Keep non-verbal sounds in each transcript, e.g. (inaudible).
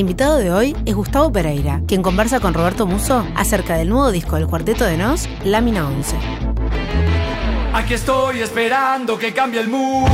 invitado de hoy es Gustavo Pereira, quien conversa con Roberto Muso acerca del nuevo disco del Cuarteto de Nos, Lámina 11. Aquí estoy esperando que cambie el mundo.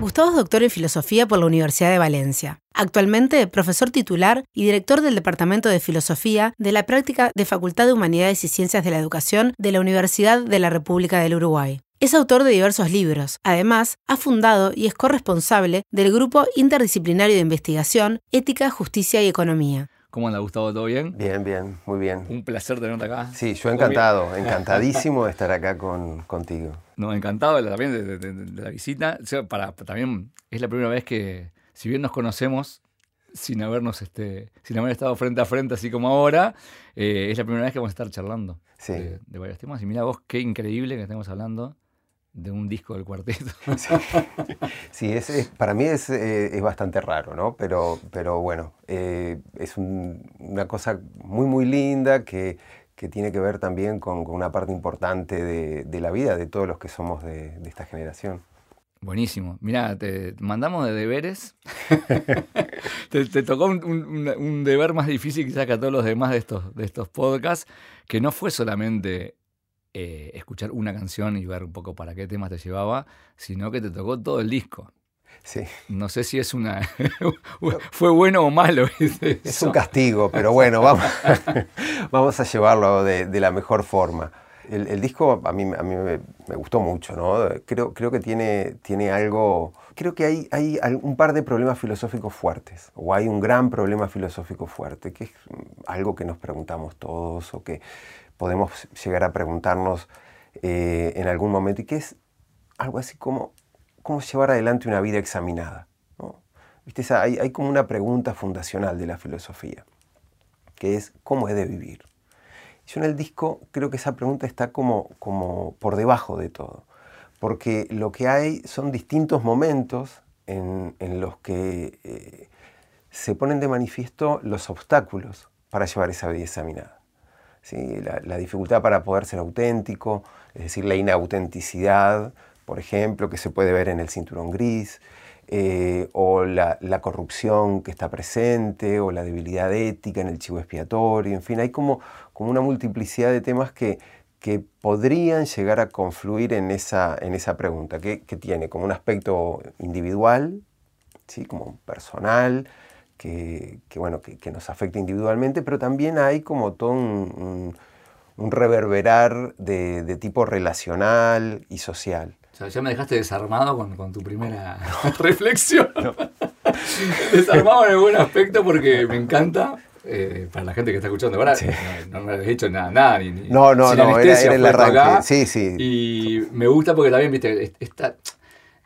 Gustavo es doctor en filosofía por la Universidad de Valencia. Actualmente, profesor titular y director del Departamento de Filosofía de la práctica de Facultad de Humanidades y Ciencias de la Educación de la Universidad de la República del Uruguay. Es autor de diversos libros. Además, ha fundado y es corresponsable del Grupo Interdisciplinario de Investigación, Ética, Justicia y Economía. ¿Cómo anda Gustavo? ¿Todo bien? Bien, bien, muy bien. Un placer tenerte acá. Sí, yo encantado, encantadísimo de estar acá con, contigo. No, encantado también de, la visita. para, también es la primera vez que, si bien nos conocemos sin habernos, este, sin haber estado frente a frente así como ahora, eh, es la primera vez que vamos a estar charlando de, de, varios temas. Y mira vos, qué increíble que estemos hablando de un disco del cuarteto. (laughs) Sí, es, para mí es, eh, es, bastante raro, ¿no? Pero, pero bueno, eh, es una cosa muy, muy linda que, que tiene que ver también con, con una parte importante de, de, la vida de todos los que somos de, de esta generación. Buenísimo. Mira, te mandamos de deberes. (laughs) te, te, tocó un, un, un, deber más difícil quizás que a todos los demás de estos, de estos podcasts, que no fue solamente eh, escuchar una canción y ver un poco para qué temas te llevaba, sino que te tocó todo el disco. Sí. No sé si es una. (laughs) fue bueno o malo. Es un castigo, pero bueno, vamos, (laughs) vamos a llevarlo de, de la mejor forma. El, el, disco a mí, a mí me, me, gustó mucho, ¿no? Creo, creo que tiene, tiene algo. Creo que hay, un par de problemas filosóficos fuertes, o hay un gran problema filosófico fuerte, que es algo que nos preguntamos todos, o que podemos llegar a preguntarnos eh, en algún momento y que es algo así como cómo llevar adelante una vida examinada. ¿Viste? hay, como una pregunta fundacional de la filosofía, que es ¿cómo he de vivir? Yo en el disco creo que esa pregunta está como por debajo de todo, porque lo que hay son distintos momentos en, en los que eh, se ponen de manifiesto los obstáculos para llevar esa vida examinada. ¿sí? la, la, dificultad para poder ser auténtico, es decir, la inautenticidad, por ejemplo, que se puede ver en el cinturón gris, eh, o la, la, corrupción que está presente, o la debilidad ética en el chivo expiatorio, en fin, hay como, como una multiplicidad de temas que, que podrían llegar a confluir en esa, en esa pregunta, que, que tiene como un aspecto individual, ¿sí? como personal, que, que bueno, que, que, nos afecta individualmente, pero también hay como todo un, un, un reverberar de, de, tipo relacional y social. O sea, ya me dejaste desarmado con, con tu primera (laughs) reflexión. No. (laughs) desarmado en buen aspecto porque me encanta. Eh, para la gente que está escuchando ahora, sí. no, no, me has dicho nada, nada ni, no, no, no, era, era el arranque. Acá, sí, sí. Y me gusta porque también, viste, esta,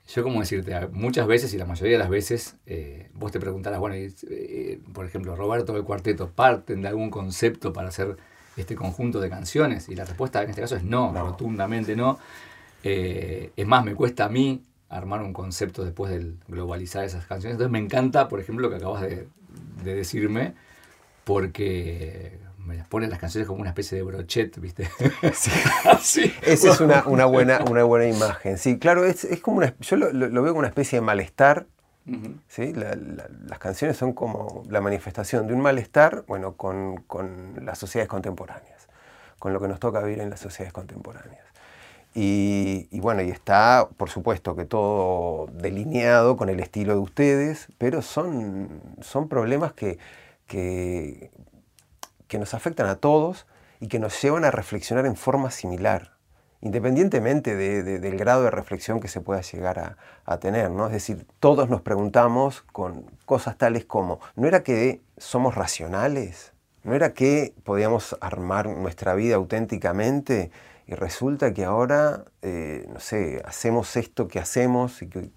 yo como decirte, muchas veces y la mayoría de las veces eh, vos te preguntarás, bueno, eh, por ejemplo, Roberto del cuarteto, ¿parten de algún concepto para hacer este conjunto de canciones? Y la respuesta en este caso es no, no. rotundamente no. Es más, me cuesta a mí armar un concepto después de globalizar esas canciones. Entonces me encanta, por ejemplo, lo que acabas de, de decirme, porque me las ponen las canciones como una especie de brochet, ¿viste? (laughs) Sí. (laughs) sí. Esa es una, una, buena, (laughs) una buena imagen. Sí, claro, es, es como una, yo lo, lo, veo como una especie de malestar. Uh -huh. ¿sí? La, la, las canciones son como la manifestación de un malestar, bueno, con, con, las sociedades contemporáneas, con lo que nos toca vivir en las sociedades contemporáneas. Y, y, bueno, y está, por supuesto, que todo delineado con el estilo de ustedes, pero son, son problemas que, que que nos afectan a todos y que nos llevan a reflexionar en forma similar, independientemente de, de, del grado de reflexión que se pueda llegar a, a, tener. ¿no? Es decir, todos nos preguntamos con cosas tales como, ¿no era que somos racionales? ¿No era que podíamos armar nuestra vida auténticamente? Y resulta que ahora, eh, no sé, hacemos esto que hacemos y que,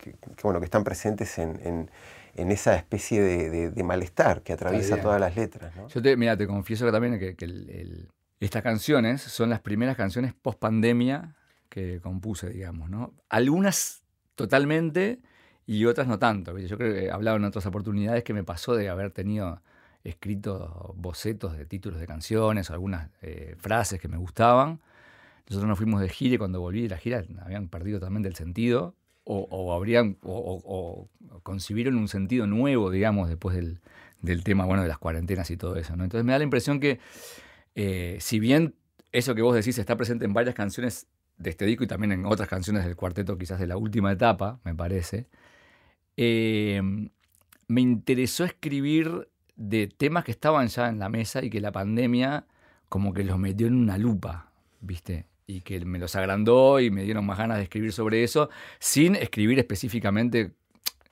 bueno, que están presentes en, en en esa especie de, de, de malestar que atraviesa todas las letras. ¿no? Yo te, mira, te confieso que también que, que el, el, estas canciones son las primeras canciones post pandemia que compuse, digamos, ¿no? Algunas totalmente y otras no tanto. Yo creo que he hablado en otras oportunidades que me pasó de haber tenido escrito bocetos de títulos de canciones o algunas eh, frases que me gustaban. Nosotros nos fuimos de gira y cuando volví de la gira habían perdido totalmente el sentido o, habrían o, concibieron un sentido nuevo, digamos, después del, del tema, bueno, de las cuarentenas y todo eso. Entonces me da la impresión que, eh, si bien eso que vos decís está presente en varias canciones de este disco y también en otras canciones del cuarteto, quizás de la última etapa, me parece, eh, me interesó escribir de temas que estaban ya en la mesa y que la pandemia como que los metió en una lupa, ¿viste? Y que me los agrandó y me dieron más ganas de escribir sobre eso, sin escribir específicamente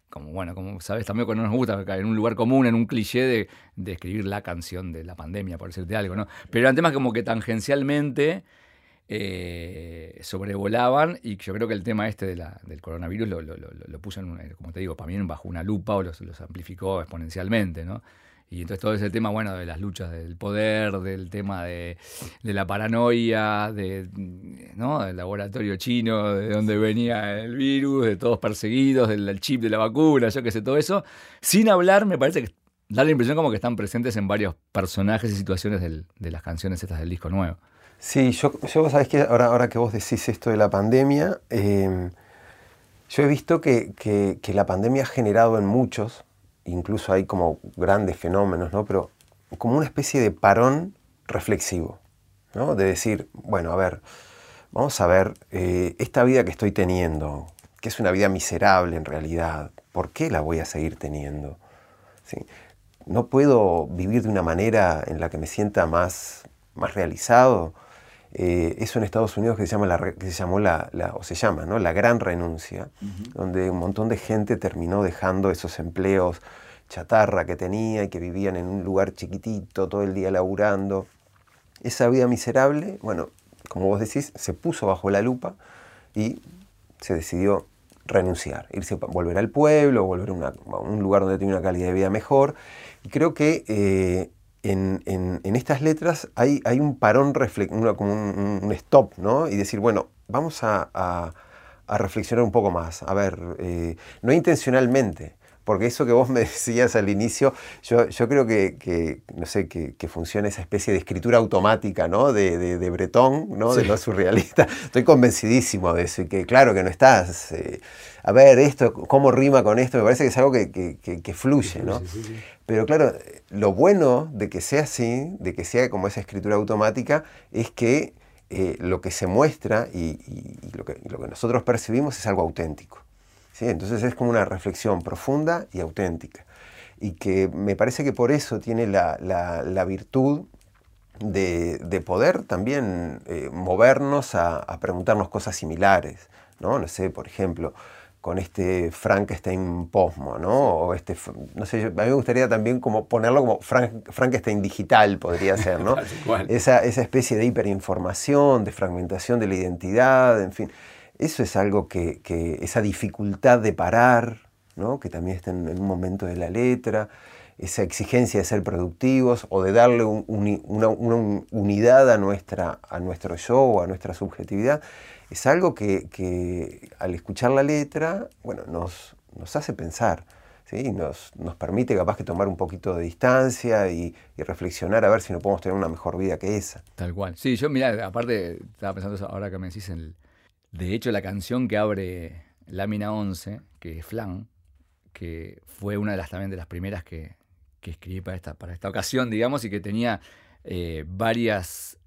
como bueno, como sabes, también cuando nos gusta en un lugar común, en un cliché de, de, escribir la canción de la pandemia, por decirte algo, ¿no? Pero eran temas como que tangencialmente eh, sobrevolaban y yo creo que el tema este de la, del coronavirus lo, lo, lo, puso, en, como te digo, para mí bajo una lupa o los, los amplificó exponencialmente, ¿no? Y entonces todo ese tema, bueno, de las luchas del poder, del tema de, la paranoia, ¿no? del laboratorio chino, de dónde venía el virus, de todos perseguidos, del, chip de la vacuna, yo qué sé, todo eso, sin hablar, me parece que da la impresión como que están presentes en varios personajes y situaciones de las canciones estas del disco nuevo. Sí, yo, yo sabes que ahora, ahora que vos decís esto de la pandemia, eh, yo he visto que, que la pandemia ha generado en muchos, incluso hay como grandes fenómenos, ¿no? Pero como una especie de parón reflexivo, ¿no? De decir, bueno, a ver, vamos a ver, eh, esta vida que estoy teniendo, que es una vida miserable en realidad, ¿por qué la voy a seguir teniendo? No puedo vivir de una manera en la que me sienta más, más realizado. Eh, eso en Estados Unidos que se, llama la, que se llamó la, la, o se llama, ¿no? La gran renuncia, uh -huh. donde un montón de gente terminó dejando esos empleos chatarra que tenía y que vivían en un lugar chiquitito, todo el día laburando. Esa vida miserable, bueno, como vos decís, se puso bajo la lupa y se decidió renunciar, irse, volver al pueblo, volver a, una, a un lugar donde tenía una calidad de vida mejor. Y creo que eh, en, en, estas letras hay, hay un parón, una, como un, un, stop, ¿no? Y decir, bueno, vamos a, a, a reflexionar un poco más. A ver, eh, no intencionalmente, porque eso que vos (laughs) me decías al inicio, yo, yo creo que, que, no sé, que, que, funciona esa especie de escritura automática, ¿no? De, de, de Bretón, ¿no? Sí. De lo surrealista. Estoy convencidísimo de eso y que claro que no estás... Eh, a ver, esto, cómo rima con esto, me parece que es algo que, que fluye, ¿no? Sí, sí, Pero claro, lo bueno de que sea así, de que sea como esa escritura automática, es que eh, lo que se muestra y, y, y, lo que, y lo que nosotros percibimos es algo auténtico. ¿Sí? Entonces es como una reflexión profunda y auténtica. Y que me parece que por eso tiene la, la, la virtud de, de, poder también eh, movernos a, a, preguntarnos cosas similares. ¿no? no sé, por ejemplo, con este Frankenstein posmo, ¿no? O este, no sé, a mí me gustaría también como ponerlo como Frank, Frankenstein digital, podría ser, ¿no? (laughs) esa, esa especie de hiperinformación, de fragmentación de la identidad, en fin. Eso es algo que, que esa dificultad de parar, ¿no? que también está en, en, un momento de la letra, esa exigencia de ser productivos o de darle un, un, una, unidad a, nuestra, a nuestro show, a nuestra subjetividad, es algo que, que al escuchar la letra, bueno, nos, nos hace pensar. ¿Sí? Nos, nos, permite capaz que tomar un poquito de distancia y, reflexionar a ver si no podemos tener una mejor vida que esa. Tal cual. Sí, yo mira, aparte estaba pensando ahora que me decís, el, de hecho la canción que abre Lámina 11, que es Flan, que fue una de las también de las primeras que, que escribí para esta, para esta ocasión, digamos, y que tenía eh, varias,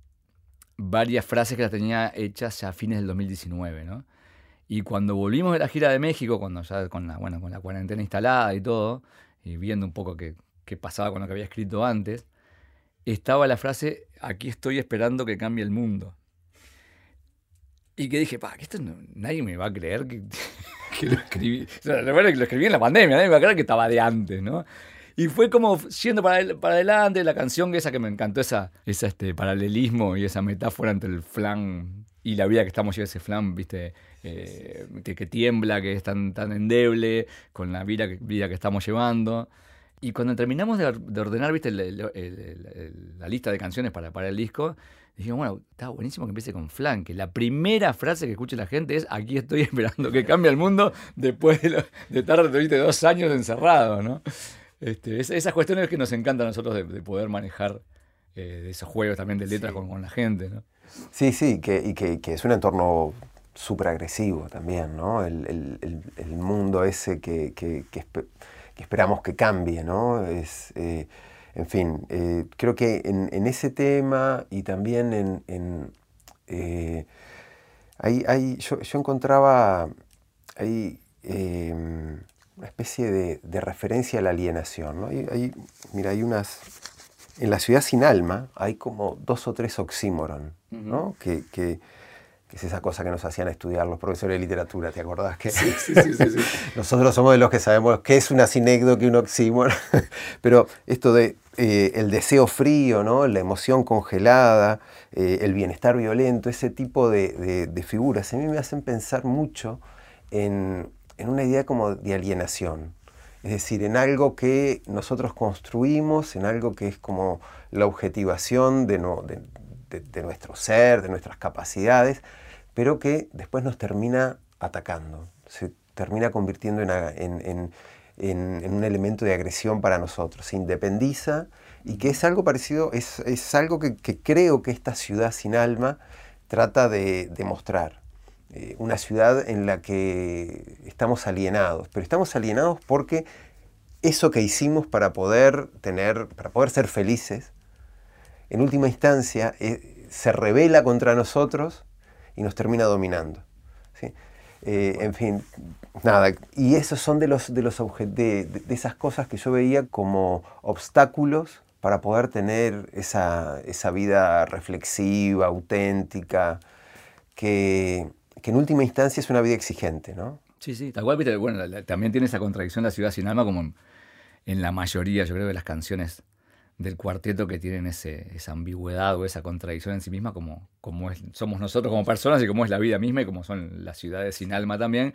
varias frases que las tenía hechas ya a fines del 2019, ¿no? Y cuando volvimos de la gira de México, cuando ya con la, bueno, con la cuarentena instalada y todo, y viendo un poco qué, qué pasaba con lo que había escrito antes, estaba la frase, aquí estoy esperando que cambie el mundo. Y que dije, pa, que esto no, nadie me va a creer que, (laughs) que lo escribí. O sea, que lo escribí en la pandemia, nadie me va a creer que estaba de antes, ¿no? Y fue como yendo para, para adelante la canción esa que me encantó, esa, esa este paralelismo y esa metáfora entre el flan y la vida que estamos llevando, ese flan, viste, eh, que, que, tiembla, que es tan, tan endeble, con la vida que, vida que estamos llevando. Y cuando terminamos de, de ordenar, viste, el, la lista de canciones para, para el disco, dijimos, bueno, está buenísimo que empiece con flan, que la primera frase que escuche la gente es, aquí estoy (laughs) esperando que cambie el mundo después de, lo, de estar, dos años encerrado, ¿no? Este, esas cuestiones que nos encantan a nosotros de, de poder manejar eh, esos juegos también de letras sí. con, con, la gente, ¿no? Sí, sí, que, y que, que es un entorno súper agresivo también, ¿no? El, el, el, mundo ese que, que, que, esperamos que cambie, ¿no? Es, eh, en fin, eh, creo que en, ese tema y también en... hay, yo, encontraba ahí una especie de, referencia a la alienación. ¿no? Hay, mira, hay unas... En la ciudad sin alma hay como dos o tres oxímoron, ¿no? que, que que es esa cosa que nos hacían estudiar los profesores de literatura, ¿te acordás? Que sí, sí, sí, sí, (laughs) Nosotros somos de los que sabemos qué es una sinécdoque, un oxímoron, (laughs) pero esto de eh, el deseo frío, ¿no? la emoción congelada, eh, el bienestar violento, ese tipo de, de, figuras, a mí me hacen pensar mucho en, en, una idea como de alienación, es decir, en algo que nosotros construimos, en algo que es como la objetivación de, no, de, de, nuestro ser, de nuestras capacidades, pero que después nos termina atacando, se termina convirtiendo en, un elemento de agresión para nosotros, se independiza y que es algo parecido, es, algo que, creo que esta ciudad sin alma trata de demostrar. Eh, una ciudad en la que estamos alienados, pero estamos alienados porque eso que hicimos para poder tener, para poder ser felices, en última instancia eh, se revela contra nosotros y nos termina dominando. Eh, en fin, nada, y esos son de, los, de, los esas cosas que yo veía como obstáculos para poder tener esa, esa vida reflexiva, auténtica, que, que, en última instancia es una vida exigente, ¿no? Sí, sí, tal cual, bueno, también tiene esa contradicción la ciudad sin alma como en, en la mayoría, yo creo, de las canciones del cuarteto que tienen ese, esa ambigüedad o esa contradicción en sí misma, como, como somos nosotros como personas y como es la vida misma y como son las ciudades sin alma también,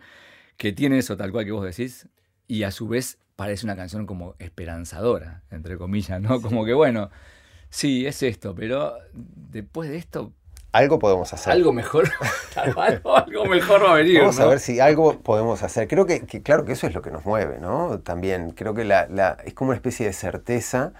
que tiene eso tal cual que vos decís, y a su vez parece una canción como esperanzadora, entre comillas, ¿no? Como que bueno, sí, es esto, pero después de esto... Algo podemos hacer. Algo mejor, (laughs) (laughs) algo, mejor va a venir. Vamos a ver si algo podemos hacer. Creo que, claro que eso es lo que nos mueve, ¿no? También creo que la, la, es como una especie de certeza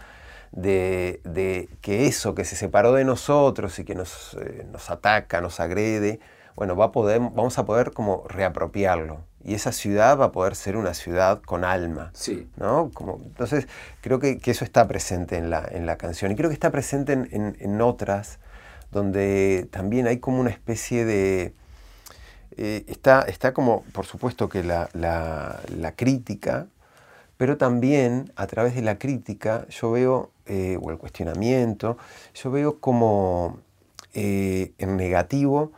de, que eso que se separó de nosotros y que nos, eh, nos ataca, nos agrede, bueno, va a poder, vamos a poder como reapropiarlo. Y esa ciudad va a poder ser una ciudad con alma. Sí. ¿no? Como, entonces, creo que, eso está presente en la, en la canción. Y creo que está presente en, en, otras, donde también hay como una especie de... Eh, está, está como, por supuesto que la, la, la crítica, pero también a través de la crítica yo veo, eh, o el cuestionamiento, yo veo como eh, en negativo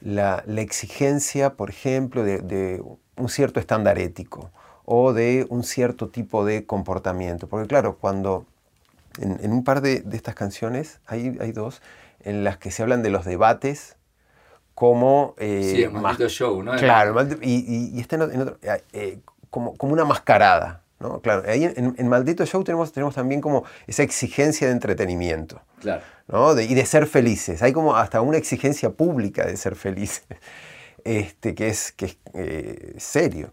la, exigencia, por ejemplo, de, un cierto estándar ético o de un cierto tipo de comportamiento. Porque claro, cuando en, un par de, estas canciones hay, hay, dos en las que se hablan de los debates como... Eh, sí, el maldito show, ¿no? Claro, y, y, está en otro, como, como una mascarada, Claro, ahí en, Maldito Show tenemos, tenemos también como esa exigencia de entretenimiento. Claro. ¿no? y de ser felices. Hay como hasta una exigencia pública de ser felices, (laughs) este, que es, que es eh, serio.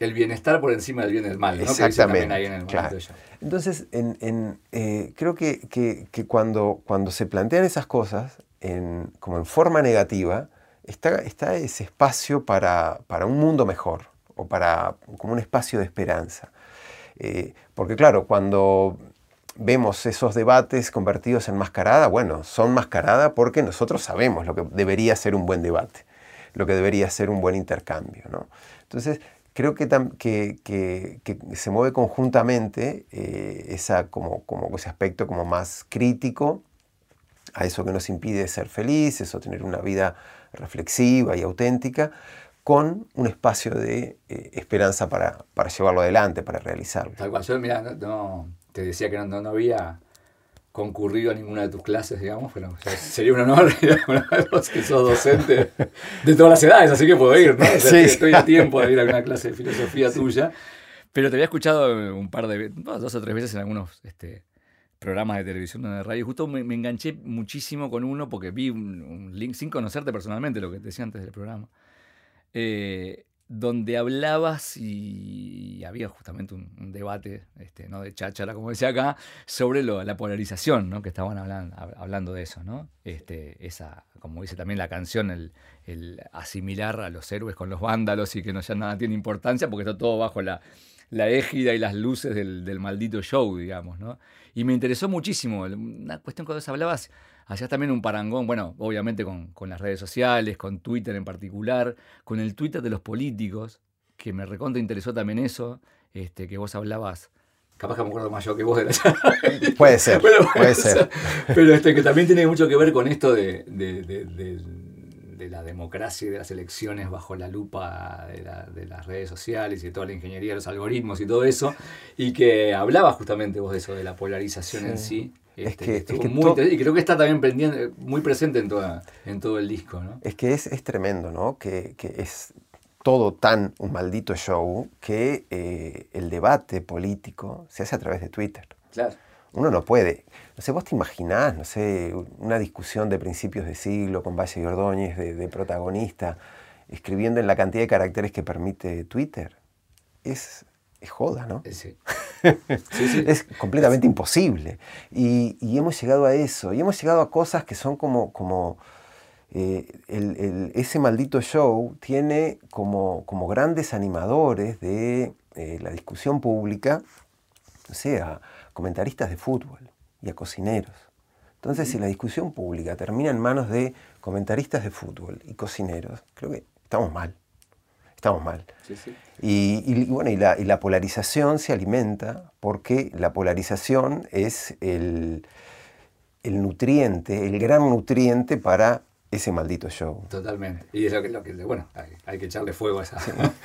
El bienestar por encima del bien y del mal, ¿no? Exactamente. ahí en el claro. Show. Entonces, en, eh, creo que, que, que, cuando, cuando se plantean esas cosas en, como en forma negativa, está, está ese espacio para, para un mundo mejor o para como un espacio de esperanza. Eh, porque claro, cuando vemos esos debates convertidos en mascarada, bueno, son mascarada porque nosotros sabemos lo que debería ser un buen debate, lo que debería ser un buen intercambio. ¿no? Entonces, creo que, que, que, se mueve conjuntamente eh, esa, como, como ese aspecto como más crítico a eso que nos impide ser felices o tener una vida reflexiva y auténtica, con un espacio de eh, esperanza para, para, llevarlo adelante, para realizarlo. Tal cual, yo mira, no, te decía que no, no, había concurrido a ninguna de tus clases, digamos, pero sería un honor, (laughs) digamos, que sos docente de todas las edades, así que puedo ir, ¿no? sí. Estoy a tiempo de ir a una clase de filosofía tuya, pero te había escuchado un par de, dos o tres veces en algunos este, programas de televisión de radio, justo me, enganché muchísimo con uno porque vi un, un link sin conocerte personalmente, lo que te decía antes del programa eh, donde hablabas y había justamente un, debate, este, ¿no? de cháchara, como decía acá, sobre la polarización, ¿no? que estaban hablando, hablando de eso, ¿no? Este, esa, como dice también la canción, el, asimilar a los héroes con los vándalos y que no ya nada tiene importancia porque está todo bajo la, la égida y las luces del, del, maldito show, digamos, ¿no? Y me interesó muchísimo, una cuestión cuando hablabas, hacías también un parangón, bueno, obviamente con, con, las redes sociales, con Twitter en particular, con el Twitter de los políticos, que me recontra interesó también eso, este, que vos hablabas capaz que me acuerdo más yo que vos de la (laughs) Puede ser, puede ser. (laughs) Pero este, que también tiene mucho que ver con esto de, de, de, de, la democracia y de las elecciones bajo la lupa de, las redes sociales y de toda la ingeniería de los algoritmos y todo eso, y que hablaba justamente vos de eso, de la polarización en sí. Este, es que, muy y creo que está también pendiente, muy presente en, toda, en todo el disco. ¿no? Es que es, es tremendo, ¿no? Que, que es todo tan un maldito show que eh, el debate político se hace a través de Twitter. Claro. Uno no puede. No sé, vos te imaginás, no sé, una discusión de principios de siglo con Valle y Ordóñez de, protagonista, escribiendo en la cantidad de caracteres que permite Twitter. Es, es joda, ¿no? Sí. Es completamente imposible. Y, y, hemos llegado a eso. Y hemos llegado a cosas que son como, como eh, ese maldito show tiene como, como grandes animadores de eh, la discusión pública, o sea, comentaristas de fútbol y a cocineros. Entonces, si la discusión pública termina en manos de comentaristas de fútbol y cocineros, creo que estamos mal. Estamos mal. Y, bueno, y la, y la, polarización se alimenta porque la polarización es el, el nutriente, el gran nutriente para ese maldito show. Totalmente. Y es lo que, bueno, hay, que echarle fuego a esa,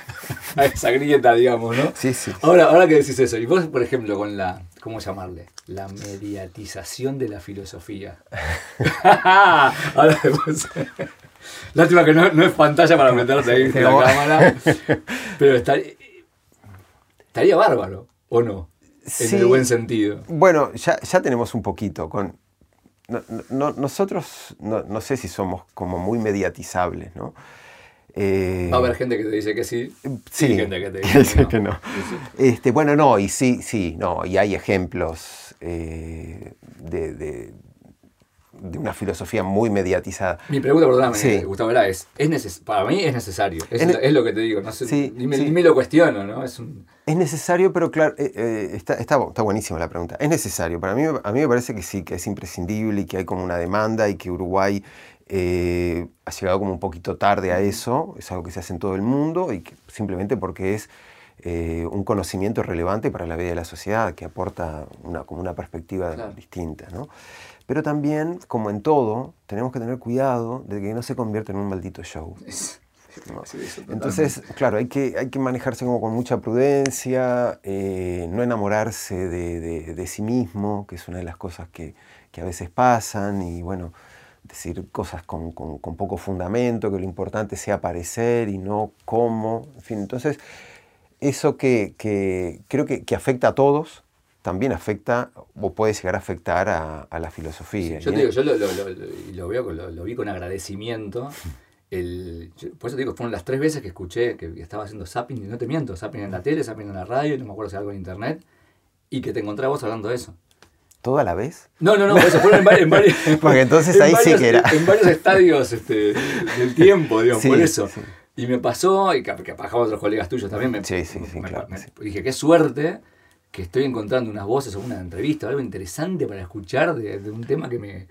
(laughs) a esa grieta, digamos, ¿no? Sí, sí. Ahora, ahora que decís eso, y vos, por ejemplo, con la, ¿cómo llamarle? La mediatización de la filosofía. (laughs) (laughs) ahora después... Lástima que no, no, es pantalla para meterte ahí en la cámara. (laughs) Pero estaría, estaría bárbaro, ¿o no? En el buen sentido. Bueno, ya, ya tenemos un poquito con no, nosotros no, sé si somos como muy mediatizables, ¿no? Eh, Va a haber gente que te dice que sí, sí y gente que te dice que no. Este, bueno, no, y sí, sí, no, y hay ejemplos eh, de, de una filosofía muy mediatizada. Mi pregunta, perdóname, Gustavo, es, es para mí es necesario, es, lo que te digo, no sé, ni, me, lo cuestiono, ¿no? Es, es necesario, pero claro, eh, eh, está, está, está, buenísima la pregunta. Es necesario, para mí, a mí me parece que sí, que es imprescindible y que hay como una demanda y que Uruguay eh, ha llegado como un poquito tarde a eso, es algo que se hace en todo el mundo y que simplemente porque es un conocimiento relevante para la vida de la sociedad, que aporta una, como una perspectiva distinta, ¿no? Pero también, como en todo, tenemos que tener cuidado de que no se convierta en un maldito show. (laughs) Entonces, claro, hay que, hay que manejarse como con mucha prudencia, eh, no enamorarse de, de, sí mismo, que es una de las cosas que, que a veces pasan, y bueno, decir cosas con, con, con, poco fundamento, que lo importante sea aparecer y no cómo, en fin, entonces eso que, que creo que, que afecta a todos, también afecta o puede llegar a afectar a, la filosofía. yo te digo, yo lo, lo, veo, lo, vi con agradecimiento. El, por eso te digo, fueron las tres veces que escuché que estaba haciendo zapping, y no te miento, zapping en la tele, zapping en la radio, no me acuerdo si algo en internet, y que te encontré vos hablando de eso. ¿Toda la vez? No, no, no, eso fueron en, varios. (laughs) Porque entonces ahí sí que era. En varios estadios este, del tiempo, digamos, por eso. Y me pasó, y que, que otros colegas tuyos también. Me, sí, sí, sí, claro, dije, qué suerte que estoy encontrando unas voces o una entrevista o algo interesante para escuchar de, un tema que me,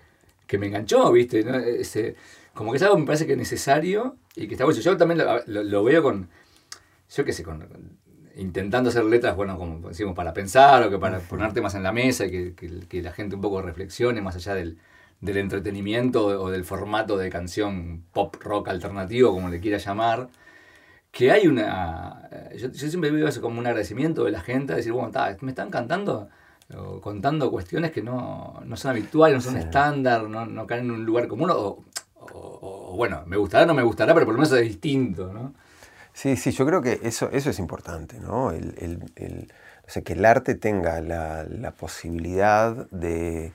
que me enganchó, ¿viste? Ese, como que es algo que me parece que es necesario y que está bueno. Yo también lo, veo con, yo qué sé, con, intentando hacer letras, bueno, como decimos, para pensar o que para poner temas en la mesa y que, que, la gente un poco reflexione más allá del, del entretenimiento o del formato de canción pop rock alternativo, como le quiera llamar que hay una... Eh, yo, siempre veo eso como un agradecimiento de la gente, decir, bueno, me están cantando, o contando cuestiones que no, son habituales, no son estándar, no, no, caen en un lugar común, o, bueno, me gustará o no me gustará, pero por lo menos es distinto, ¿no? Sí, sí, yo creo que eso, eso es importante, ¿no? El, el, el o sea, que el arte tenga la, la posibilidad de,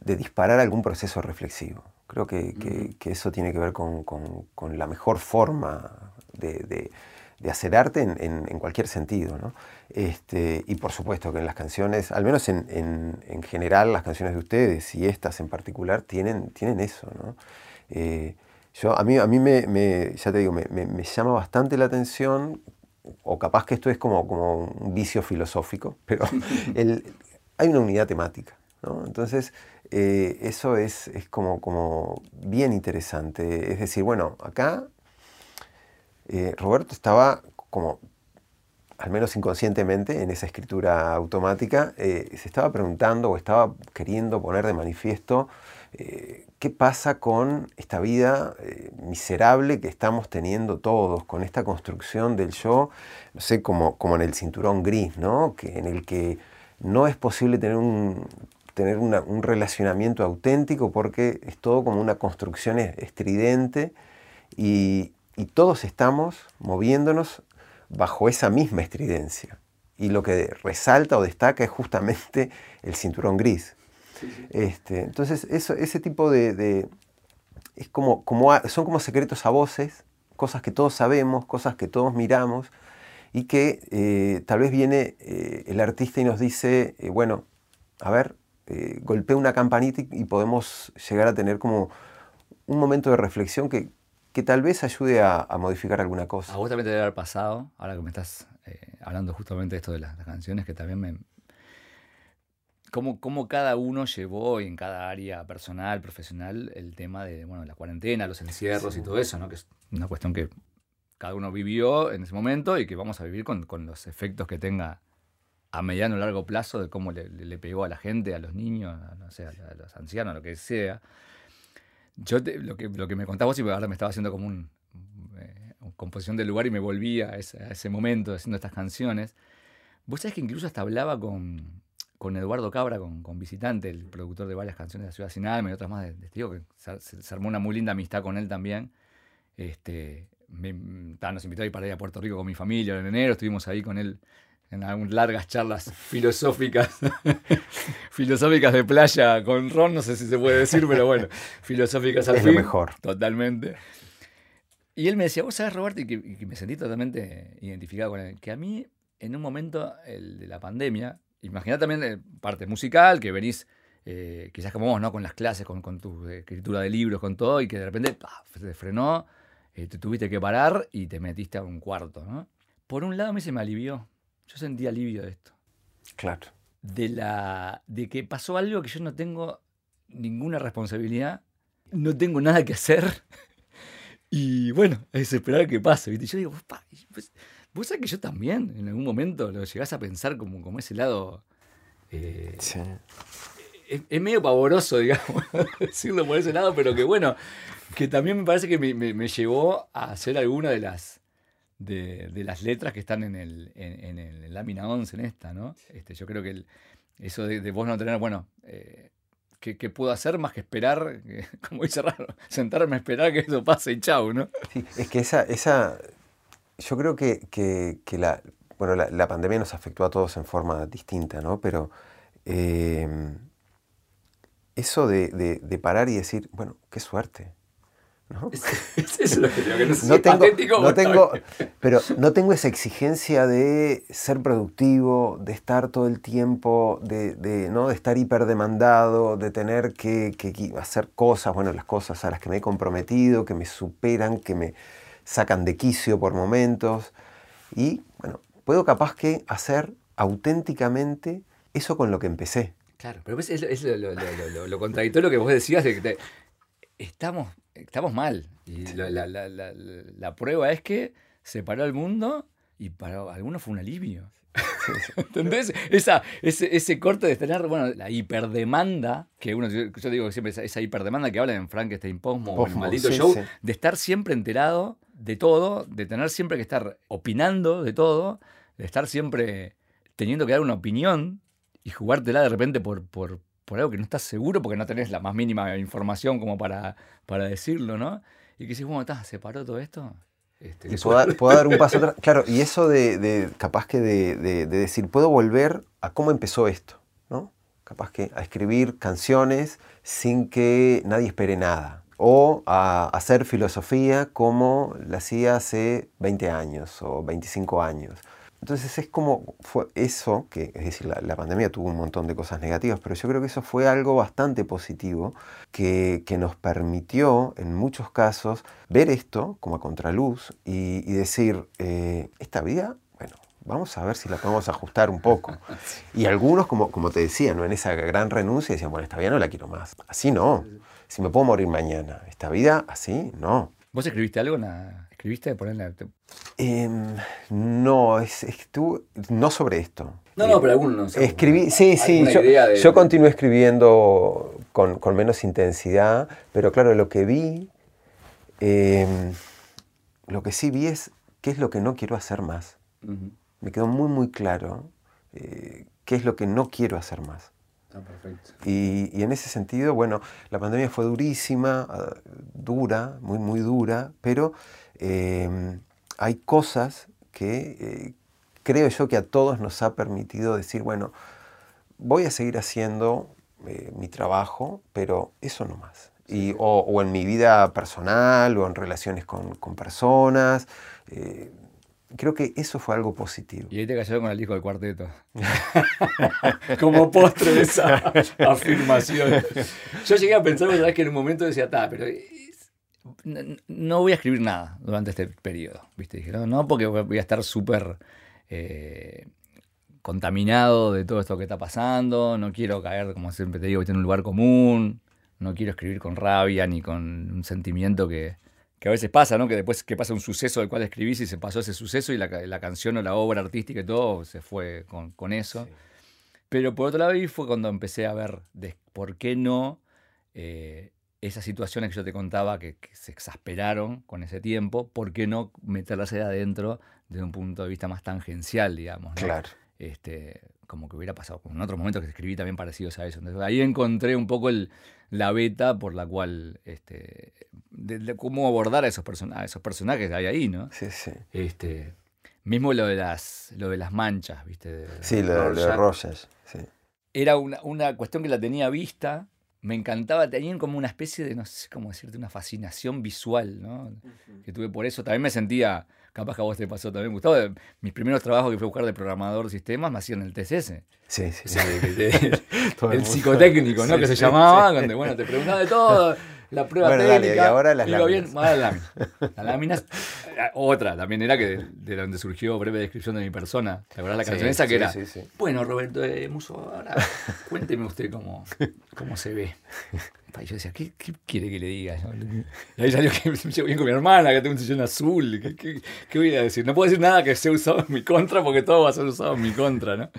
de, disparar algún proceso reflexivo. Creo que, que, que eso tiene que ver con, con, con la mejor forma de, hacer arte en, cualquier sentido. ¿no? Este, y por supuesto que en las canciones, al menos en, general las canciones de ustedes y estas en particular, tienen, tienen eso. ¿no? Eh, yo, a mí, a mí me, ya te digo, me, llama bastante la atención o capaz que esto es como, como un vicio filosófico, (laughs) pero el, hay una unidad temática. ¿no? Entonces, eh, eso es, es como, como, bien interesante. Es decir, bueno, acá eh, Roberto estaba como, al menos inconscientemente, en esa escritura automática, eh, se estaba preguntando o estaba queriendo poner de manifiesto qué pasa con esta vida miserable que estamos teniendo todos, con esta construcción del yo, no sé, como, como en el cinturón gris, ¿no? Que, en el que no es posible tener un, tener un relacionamiento auténtico porque es todo como una construcción estridente y, todos estamos moviéndonos bajo esa misma estridencia. Y lo que resalta o destaca es justamente el cinturón gris. Este, entonces, eso, ese tipo de... es como, como, son como secretos a voces, cosas que todos sabemos, cosas que todos miramos, y que eh, tal vez viene eh, el artista y nos dice, eh, bueno, a ver, golpea una campanita y podemos llegar a tener como un momento de reflexión que, que tal vez ayude a, modificar alguna cosa. A vos también te debe haber pasado, ahora que me estás eh, hablando justamente de esto de las, canciones, que también me... Cómo, cómo, cada uno llevó en cada área personal, profesional, el tema de bueno, la cuarentena, los encierros y todo eso, ¿no? que es una cuestión que cada uno vivió en ese momento y que vamos a vivir con, con los efectos que tenga a mediano o largo plazo de cómo le, pegó a la gente, a los niños, a, no sé, a, los ancianos, lo que sea. Yo lo, que, lo que me contabas y ahora me estaba haciendo como un, eh, composición del lugar y me volví a ese, momento haciendo estas canciones. Vos sabés que incluso hasta hablaba con, con Eduardo Cabra, con, con, Visitante, el productor de varias canciones de la Ciudad Sin Alma y otras más de, de que se, armó una muy linda amistad con él también. Este, me, nos invitó a ir para ir a Puerto Rico con mi familia en enero, estuvimos ahí con él en largas charlas filosóficas, (laughs) filosóficas de playa con Ron, no sé si se puede decir, pero bueno, filosóficas al es fin. Lo mejor. Totalmente. Y él me decía, vos sabés, Roberto, y que, me sentí totalmente identificado con él, que a mí, en un momento el de la pandemia, imagina también de parte musical, que venís eh, quizás como vos, ¿no? Con las clases, con, con, tu escritura de libros, con todo, y que de repente te frenó, eh, te tuviste que parar y te metiste a un cuarto, ¿no? Por un lado a mí se me alivió, yo sentí alivio de esto. Claro. De, la, de que pasó algo que yo no tengo ninguna responsabilidad, no tengo nada que hacer. (laughs) Y bueno, es esperar que pase. Y yo digo, pues, vos sabés que yo también en algún momento lo llegás a pensar como, como ese lado. Eh, sí. es, medio pavoroso, (laughs) digamos, decirlo por ese lado, pero que bueno, que también me parece que me, me llevó a hacer alguna de las de, de, las letras que están en el, en, el lámina 11 en esta, ¿no? Este, yo creo que eso de, de, vos no tener, bueno, eh, ¿qué, puedo hacer más que esperar, (laughs) como dice raro, sentarme a esperar que eso pase y chau, ¿no? Es que esa, esa yo creo que, que, que la, bueno, la, la, pandemia nos afectó a todos en forma distinta, ¿no? Pero eh, eso de, de parar y decir, bueno, qué suerte, ¿no? (laughs) Es, lo que que no, tengo, no tengo, pero no tengo esa exigencia de ser productivo, de estar todo el tiempo, de, ¿no? de estar hiperdemandado, de tener que, hacer cosas, bueno, las cosas a las que me he comprometido, que me superan, que me sacan de quicio por momentos. Y bueno, puedo capaz que hacer auténticamente eso con lo que empecé. Claro, pero es, lo, lo, lo, contradictorio que vos decías de que estamos estamos mal. Y la, prueba es que se paró el mundo y para algunos fue un alivio. (laughs) ¿Entendés? Esa, ese, ese, corte de tener, bueno, la hiperdemanda, que uno, yo digo siempre, esa, hiperdemanda que habla en Frankenstein Posmo o en Maldito Show, de estar siempre enterado de todo, de tener siempre que estar opinando de todo, de estar siempre teniendo que dar una opinión y jugártela de repente por, por, por algo que no estás seguro porque no tenés la más mínima información como para, para decirlo, ¿no? Y que si bueno, está, ¿se paró todo esto? Este, puedo, dar un paso atrás. Claro, y eso de, capaz que de, decir, puedo volver a cómo empezó esto, ¿no? Capaz que a escribir canciones sin que nadie espere nada. O a hacer filosofía como la hacía hace 20 años o 25 años. Entonces es como fue eso, que es decir, la, pandemia tuvo un montón de cosas negativas, pero yo creo que eso fue algo bastante positivo que, nos permitió en muchos casos ver esto como a contraluz y, decir, eh, esta vida, bueno, vamos a ver si la podemos ajustar un poco. (laughs) Y algunos, como, como te decía, ¿no? en esa gran renuncia, decían, bueno, esta vida no la quiero más. Así no. Si me puedo morir mañana, esta vida así, no. ¿Vos escribiste algo? ¿Escribiste? Ponerle... Em, no, es, no sobre esto. No, no, pero algunos. No Escribí, sí, sí, yo, yo continué escribiendo con, menos intensidad, pero claro, lo que vi, em, lo que sí vi es qué es lo que no quiero hacer más. Me quedó muy, muy claro eh, qué es lo que no quiero hacer más. Ah, perfecto. Y, y, en ese sentido, bueno, la pandemia fue durísima, ah, dura, muy, muy dura, pero em, hay cosas que eh, creo yo que a todos nos ha permitido decir, bueno, voy a seguir haciendo eh, mi trabajo, pero eso no más. Y, o, en mi vida personal o en relaciones con, personas. Eh, creo que eso fue algo positivo. Y ahí te cayó con el disco del cuarteto. (laughs) Como postre de esa afirmación. Yo llegué a pensar, ¿verdad? que en un momento decía, está, pero no voy a escribir nada durante este periodo. ¿viste? Dije, no, porque voy a estar súper eh, contaminado de todo esto que está pasando. No quiero caer, como siempre te digo, en un lugar común. No quiero escribir con rabia ni con un sentimiento que, a veces pasa, ¿no? Que después que pasa un suceso del cual escribís y se pasó ese suceso y la, canción o la obra artística y todo se fue con, eso. Pero por otro lado, ahí fue cuando empecé a ver de, por qué no eh, esas situaciones que yo te contaba que, se exasperaron con ese tiempo, ¿por qué no meterlas ahí adentro desde un punto de vista más tangencial, digamos? Claro. Este, como que hubiera pasado en otros momentos que escribí también parecidos a eso. Entonces, ahí encontré un poco el, la beta por la cual, este, de, cómo abordar a esos, personajes, esos personajes que hay ahí, ¿no? Sí, sí. Este, mismo lo de las, lo de las manchas, ¿viste? sí, lo, de Rosas, sí. Era una, una cuestión que la tenía vista, me encantaba, tenían como una especie de, no sé cómo decirte, una fascinación visual, ¿no? Que tuve por eso. También me sentía, capaz que a vos te pasó también, Gustavo, mis primeros trabajos que fui a buscar de programador de sistemas me hacían el TCS. Sí, sí, sí. (laughs) el, psicotécnico, ¿no? que se llamaba, donde, bueno, te preguntaba de todo la prueba técnica. y ahora las láminas. Bien, las láminas. (laughs) Otra también era que de, donde surgió breve descripción de mi persona. ¿Te acuerdas la canción esa que era? Bueno, Roberto eh, Muso, ahora cuénteme usted cómo, cómo se ve. Y yo decía, ¿qué, quiere que le diga? Y ahí salió que me llevo bien con mi hermana, que tengo un sillón azul. ¿Qué, qué, voy a decir? No puedo decir nada que sea usado en mi contra porque todo va a ser usado en mi contra, ¿no?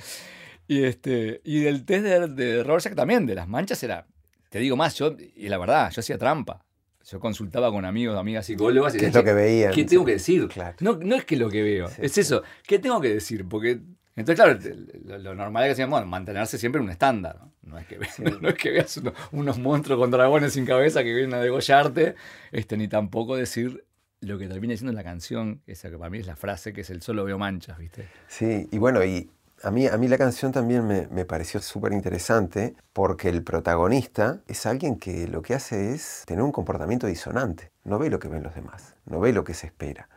Y, este, y del test de, de Rorschach también, de las manchas, era te digo más, yo, y la verdad, yo hacía trampa. Yo consultaba con amigos, amigas psicólogas. Y ¿Qué es lo que veía? ¿Qué tengo que decir? No, no es que lo que veo, es eso. ¿Qué tengo que decir? Porque entonces, claro, lo, normal es que bueno, mantenerse siempre en un estándar. No, es, que, (laughs) no, es que veas unos, monstruos con dragones sin cabeza que vienen a degollarte, este, ni tampoco decir lo que termina diciendo en la canción, esa que para mí es la frase, que es el solo veo manchas, ¿viste? Sí, y bueno, y a mí, a mí la canción también me, pareció súper interesante porque el protagonista es alguien que lo que hace es tener un comportamiento disonante. No ve lo que ven los demás, no ve lo que se espera.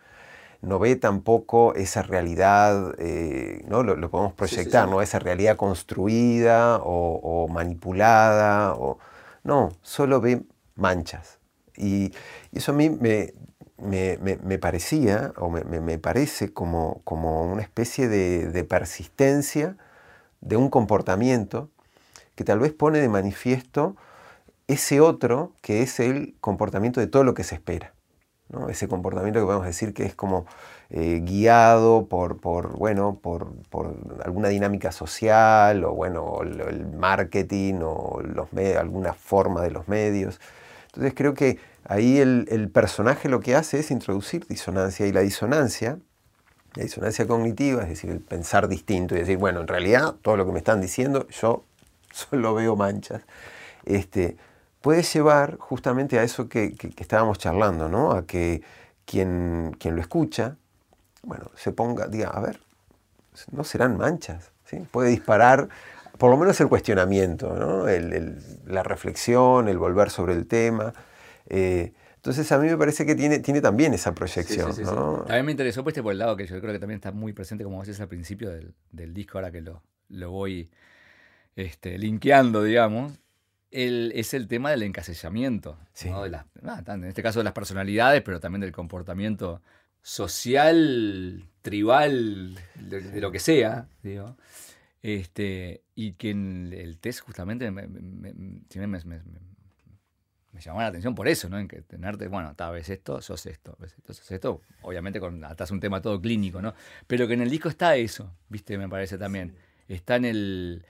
No ve tampoco esa realidad, eh, ¿no? Lo, podemos proyectar, ¿no? Esa realidad construida o, manipulada. O, no, solo ve manchas. Y, y eso a mí me, me, parecía, o me, parece como, como, una especie de, persistencia de un comportamiento que tal vez pone de manifiesto ese otro que es el comportamiento de todo lo que se espera. ¿no? Ese comportamiento que podemos decir que es como eh, guiado por, por, bueno, por, alguna dinámica social o bueno, el, marketing o alguna forma de los medios. Entonces creo que ahí el, personaje lo que hace es introducir disonancia y la disonancia, la disonancia cognitiva, es decir, el pensar distinto y decir, bueno, en realidad todo lo que me están diciendo yo (laughs) solo veo manchas, este, puede llevar justamente a eso que, estábamos charlando, ¿no? A que quien, quien, lo escucha, bueno, se ponga, diga, a ver, no serán manchas, ¿sí? Puede disparar por lo menos el cuestionamiento, ¿no? la reflexión, el volver sobre el tema. Eh, Entonces a mí me parece que tiene, tiene también esa proyección. ¿no? También me interesó pues, por el lado que yo creo que también está muy presente, como decías al principio del, del disco, ahora que lo, lo voy este, linkeando, digamos, el, es el tema del encasillamiento. ¿no? De ah, en este caso de las personalidades, pero también del comportamiento social, tribal, de, lo que sea, digo. Este, y que en el test justamente me, me, me llamó la atención por eso, ¿no? En que tenerte, bueno, tal vez esto, sos esto, ves esto, sos esto, obviamente con hasta un tema todo clínico, ¿no? Pero que en el disco está eso, ¿viste? Me parece también. Está en el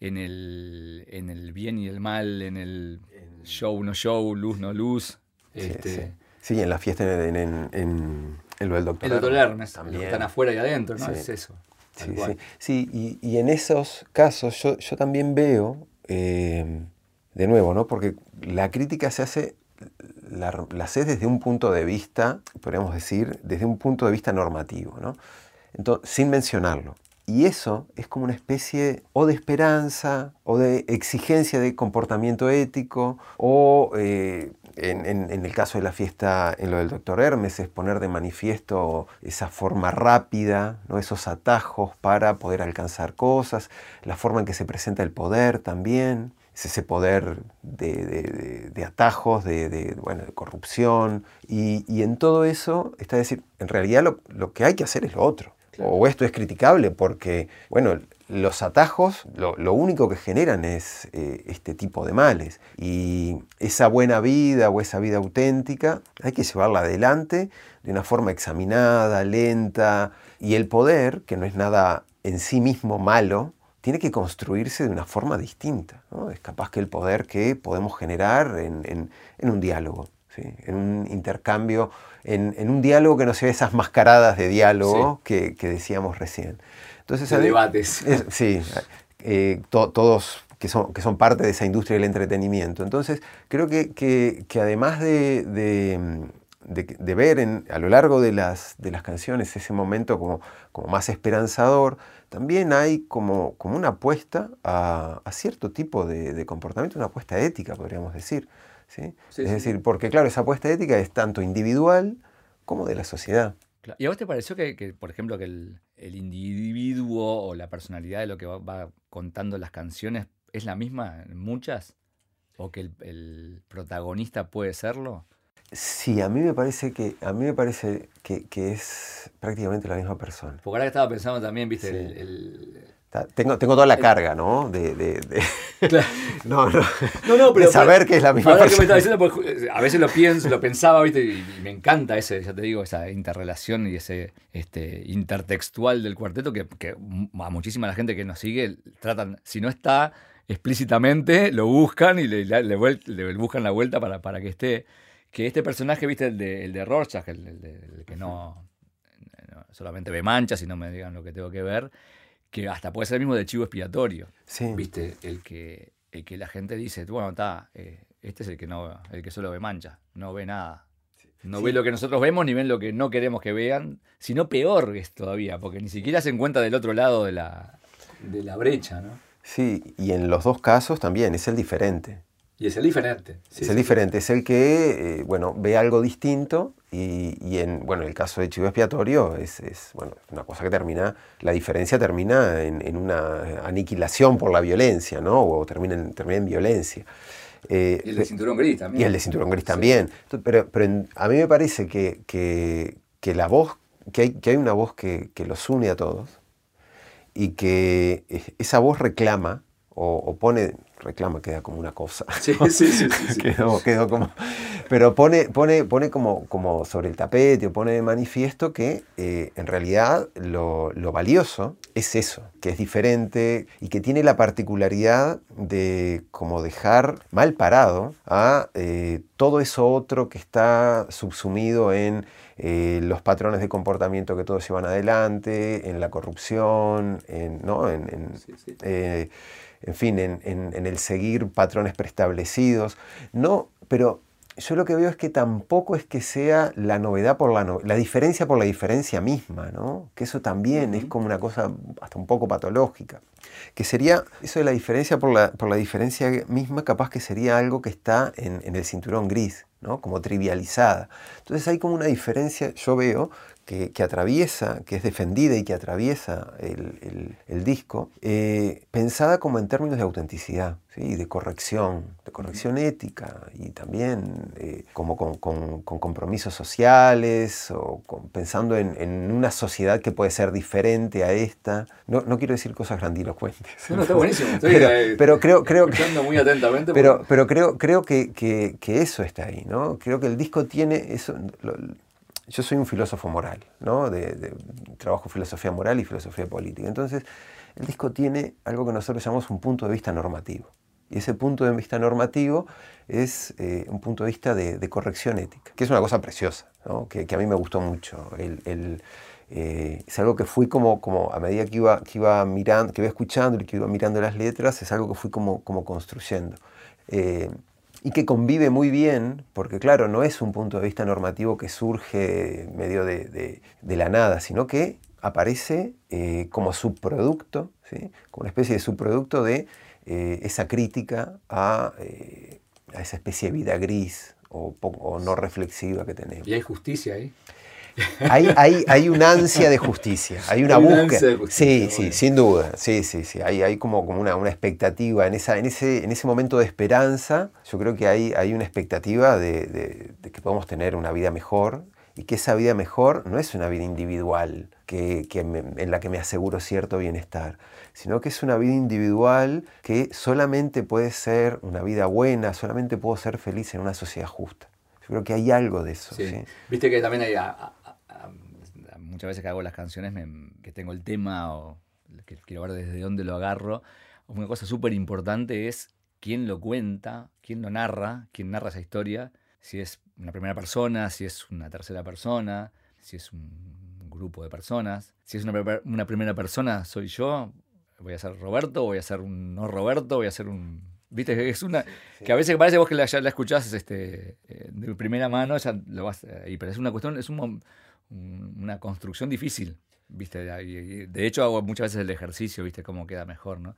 en el en el bien y el mal, en el show no show, luz no luz. Sí, este, sí. en la fiesta en, en, en, en lo del doctor. El doctor Hermes, también. están afuera y adentro, ¿no? Es eso. Sí, sí. sí y, y, en esos casos yo, yo también veo eh, de nuevo, ¿no? Porque la crítica se hace, la, desde un punto de vista, podríamos decir, desde un punto de vista normativo, ¿no? Sin mencionarlo. Y eso es como una especie o de esperanza o de exigencia de comportamiento ético o eh, en, el caso de la fiesta, en lo del doctor Hermes, es poner de manifiesto esa forma rápida, ¿no? esos atajos para poder alcanzar cosas, la forma en que se presenta el poder también es ese poder de, atajos, de, bueno, de corrupción, y, en todo eso está decir, en realidad lo, que hay que hacer es lo otro. O esto es criticable porque, bueno, los atajos lo, único que generan es eh, este tipo de males. Y esa buena vida o esa vida auténtica hay que llevarla adelante de una forma examinada, lenta. Y el poder, que no es nada en sí mismo malo, tiene que construirse de una forma distinta. Es capaz que el poder que podemos generar en, un diálogo, en un intercambio, en, un diálogo que no sea esas mascaradas de diálogo que, decíamos recién. Entonces, de debates. sí, eh, todos que son, que son parte de esa industria del entretenimiento. Entonces, creo que, que, además de, de, ver a lo largo de las, de las canciones ese momento como, como más esperanzador, también hay como, como una apuesta a, cierto tipo de, comportamiento, una apuesta ética, podríamos decir. ¿sí? es decir, porque claro, esa apuesta ética es tanto individual como de la sociedad. ¿Y a vos te pareció que, por ejemplo, que el, individuo o la personalidad de lo que va, contando las canciones es la misma en muchas? ¿O que el protagonista puede serlo? Sí, a mí me parece que, a mí me parece que, es prácticamente la misma persona. Porque ahora que estaba pensando también, viste, el, tengo, tengo toda la carga, ¿no? De, de, (laughs) Claro. (laughs) no, no, no, no pero, de saber que es la misma persona. Que me estaba diciendo, pues, a veces lo pienso, lo pensaba, ¿viste? Y, me encanta ese, ya te digo, esa interrelación y ese este, intertextual del cuarteto que, que a muchísima la gente que nos sigue tratan, si no está explícitamente, lo buscan y le, le, le buscan la vuelta para, para que esté que este personaje, viste, el de, el de Rorschach, el, que no, solamente ve manchas y no me digan lo que tengo que ver, que hasta puede ser el mismo de chivo expiatorio. Sí. Viste, el que, el que la gente dice, bueno, está, eh, este es el que no, el que solo ve manchas, no ve nada. No ve lo que nosotros vemos ni ven lo que no queremos que vean, sino peor es todavía, porque ni siquiera se encuentra del otro lado de la, de la brecha, ¿no? Sí, y en los dos casos también es el diferente. Y es el diferente. es el diferente, es el que, eh, bueno, ve algo distinto y, en, bueno, el caso de chivo expiatorio es, bueno, una cosa que termina, la diferencia termina en, una aniquilación por la violencia, ¿no? O termina en, termina en violencia. Eh, y el de cinturón gris también. Y el de cinturón gris también. Pero, pero a mí me parece que, que, la voz, que hay, que hay una voz que, que los une a todos y que esa voz reclama o, pone, reclama, queda como una cosa. (laughs) Sí, sí, sí. quedó, como, pero pone, pone, pone como, como sobre el tapete o pone de manifiesto que eh, en realidad lo, valioso es eso, que es diferente y que tiene la particularidad de como dejar mal parado a eh, todo eso otro que está subsumido en eh, los patrones de comportamiento que todos llevan adelante, en la corrupción, en, ¿no? en, en fin, en, el seguir patrones preestablecidos. No, pero yo lo que veo es que tampoco es que sea la novedad por la, la diferencia por la diferencia misma, ¿no? Que eso también es como una cosa hasta un poco patológica. Que sería, eso de la diferencia por la, por la diferencia misma, capaz que sería algo que está en, en el cinturón gris, ¿no? Como trivializada. Entonces hay como una diferencia, yo veo, que, atraviesa, que es defendida y que atraviesa el, disco, eh, pensada como en términos de autenticidad, ¿sí? de corrección, de corrección ética y también eh, como con, compromisos sociales o pensando en, una sociedad que puede ser diferente a esta. No, no quiero decir cosas grandilocuentes. No, está buenísimo. (laughs) Estoy pero, creo, creo muy atentamente. Pero, pero creo, creo que, que, que, eso está ahí, ¿no? Creo que el disco tiene eso yo soy un filósofo moral, ¿no? De, trabajo filosofía moral y filosofía política. Entonces, el disco tiene algo que nosotros llamamos un punto de vista normativo. Y ese punto de vista normativo es eh, un punto de vista de, corrección ética, que es una cosa preciosa, ¿no? que, a mí me gustó mucho. El, eh, es algo que fui como, como a medida que iba, que iba mirando, que iba escuchando y que iba mirando las letras, es algo que fui como, como construyendo. Eh, y que convive muy bien, porque claro, no es un punto de vista normativo que surge medio de, la nada, sino que aparece eh, como subproducto, como una especie de subproducto de eh, esa crítica eh, a, esa especie de vida gris o, o, no reflexiva que tenemos. Y hay justicia ahí. Hay, hay, hay una ansia de justicia, hay una búsqueda. sí, sí, sin duda. Sí, sí, sí. Hay, hay como, como una, una, expectativa. En, esa, en, ese, en ese momento de esperanza, yo creo que hay, hay una expectativa de, de, que podamos tener una vida mejor y que esa vida mejor no es una vida individual que, que en la que me aseguro cierto bienestar, sino que es una vida individual que solamente puede ser una vida buena, solamente puedo ser feliz en una sociedad justa. Yo creo que hay algo de eso. Sí. Viste que también hay, muchas veces que hago las canciones que tengo el tema o que quiero ver desde dónde lo agarro, una cosa súper importante es quién lo cuenta, quién lo narra, quién narra esa historia, si es una primera persona, si es una tercera persona, si es un grupo de personas. Si es una, una primera persona, soy yo, voy a ser Roberto, voy a ser un no Roberto, voy a ser un Viste, (laughs) es una. Que a veces parece vos que la, ya la escuchás este, eh, de primera mano, ya lo vas ahí, pero es una cuestión, es un, una construcción difícil, ¿viste? De hecho, hago muchas veces el ejercicio, ¿viste? Cómo queda mejor, ¿no?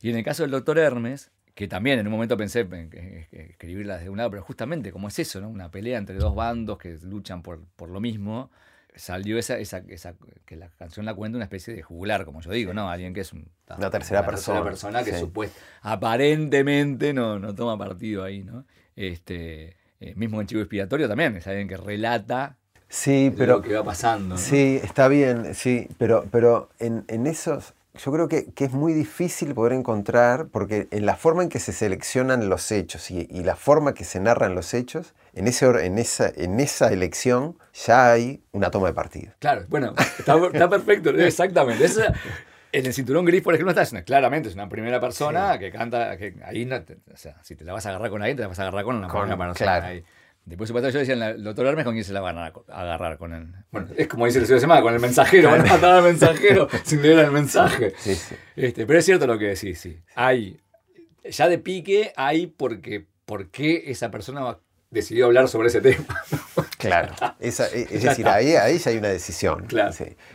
Y en el caso del doctor Hermes, que también en un momento pensé en escribirla de un lado, pero justamente como es eso, ¿no? Una pelea entre dos bandos que luchan por, por lo mismo, salió esa, esa, esa, que la canción la cuenta una especie de jugular, como yo digo, ¿no? Alguien que es una tercera persona. persona que supuestamente, aparentemente no, no toma partido ahí, ¿no? Este, eh, mismo en Chivo Expiatorio también, es alguien que relata Sí, pero. Lo que va pasando. Sí, está bien, sí, pero, pero en, en esos. Yo creo que, que, es muy difícil poder encontrar, porque en la forma en que se seleccionan los hechos y, y la forma que se narran los hechos, en, ese, en, esa, en esa elección ya hay una toma de partido. Claro, bueno, está, está perfecto, (laughs) exactamente. Esa, en el cinturón gris, por ejemplo, está, claramente es una primera persona que canta, que ahí no o sea, si te la vas a agarrar con alguien, te la vas a agarrar con una primera persona. Claro. Ahí. Después supuestamente yo decía, el doctor Hermes, ¿con quién se la van a agarrar? Con el, bueno, es como dice el señor Semana, con el mensajero, van a matar al mensajero (laughs) sin leer el mensaje. Sí, sí. Este, pero es cierto lo que decís, sí. Hay, ya de pique hay porque, por qué esa persona decidió hablar sobre ese tema. (laughs) Claro, es, decir, ahí, ahí, ya hay una decisión. Claro.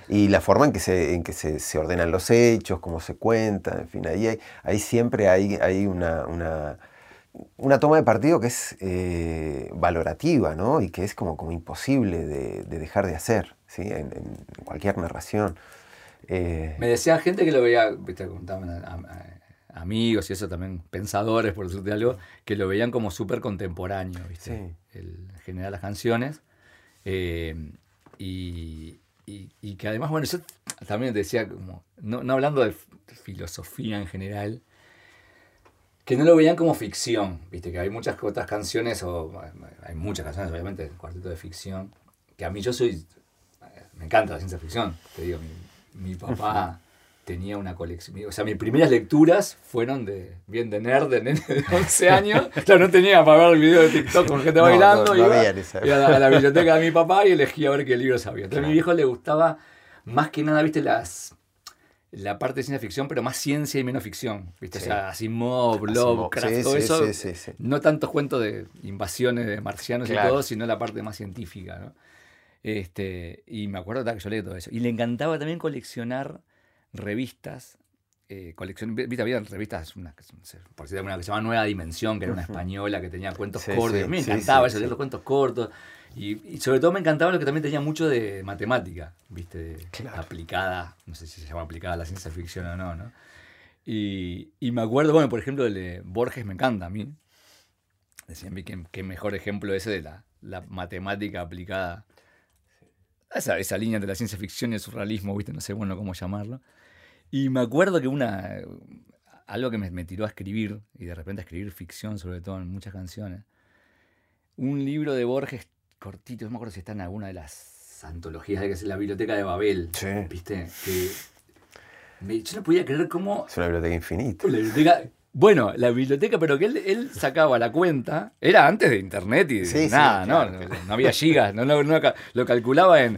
Y la forma en que, se, en que se, se, ordenan los hechos, cómo se cuentan, en fin, ahí, ahí siempre hay, hay una, una una toma de partido que es eh, valorativa, ¿no? Y que es como, como imposible de, dejar de hacer, ¿sí? En, cualquier narración. Eh, Me decía gente que lo veía, viste, contaban amigos y eso también, pensadores, por decirte algo, que lo veían como súper contemporáneo, ¿viste? El generar las canciones. Eh, y, y, que además, bueno, yo también decía, como, no, no hablando de filosofía en general, que no lo veían como ficción, viste, que hay muchas otras canciones, o hay muchas canciones, obviamente, el cuarteto de ficción, que a mí yo soy, me encanta la ciencia ficción, te digo, mi, papá (laughs) tenía una colección, o sea, mis primeras lecturas fueron de, bien de nerd, de nene de 11 años, (laughs) claro, no tenía para ver el video de TikTok con gente bailando, iba, a, la, biblioteca de mi papá y elegía a ver qué libros había. Entonces a mi viejo le gustaba más que nada, viste, las la parte de ciencia ficción, pero más ciencia y menos ficción. ¿viste? Sí. O sea, Asimov, Lovecraft, sí, todo sí, eso. sí, sí, sí. No tantos cuentos de invasiones de marcianos y todo, sino la parte más científica. ¿no? Este, y me acuerdo que yo leí todo eso. Y le encantaba también coleccionar revistas. Eh, viste, había revistas, una, por decir alguna, que se llama Nueva Dimensión, que era una española que tenía cuentos cortos. a mí me encantaba eso, leer los cuentos cortos. Y, y sobre todo me encantaba lo que también tenía mucho de matemática, ¿viste? Claro. Aplicada, no sé si se llama aplicada a la ciencia ficción o no, ¿no? Y, y me acuerdo, bueno, por ejemplo, el de Borges me encanta a mí. Decían, qué, qué mejor ejemplo ese de la, la matemática aplicada. Esa, esa línea de la ciencia ficción y el surrealismo, ¿viste? No sé, bueno, cómo llamarlo. Y me acuerdo que una. Algo que me, me tiró a escribir, y de repente a escribir ficción, sobre todo en muchas canciones. Un libro de Borges cortito, no me acuerdo si está en alguna de las antologías, que es la Biblioteca de Babel. Sí. ¿Viste? Que me- yo no podía creer cómo Es una biblioteca infinita. la biblioteca. Bueno, la biblioteca, pero que él, él sacaba la cuenta, era antes de internet y de Sí, sí, nada, claro, ¿no? claro. No había gigas, no, no- lo calculaba en.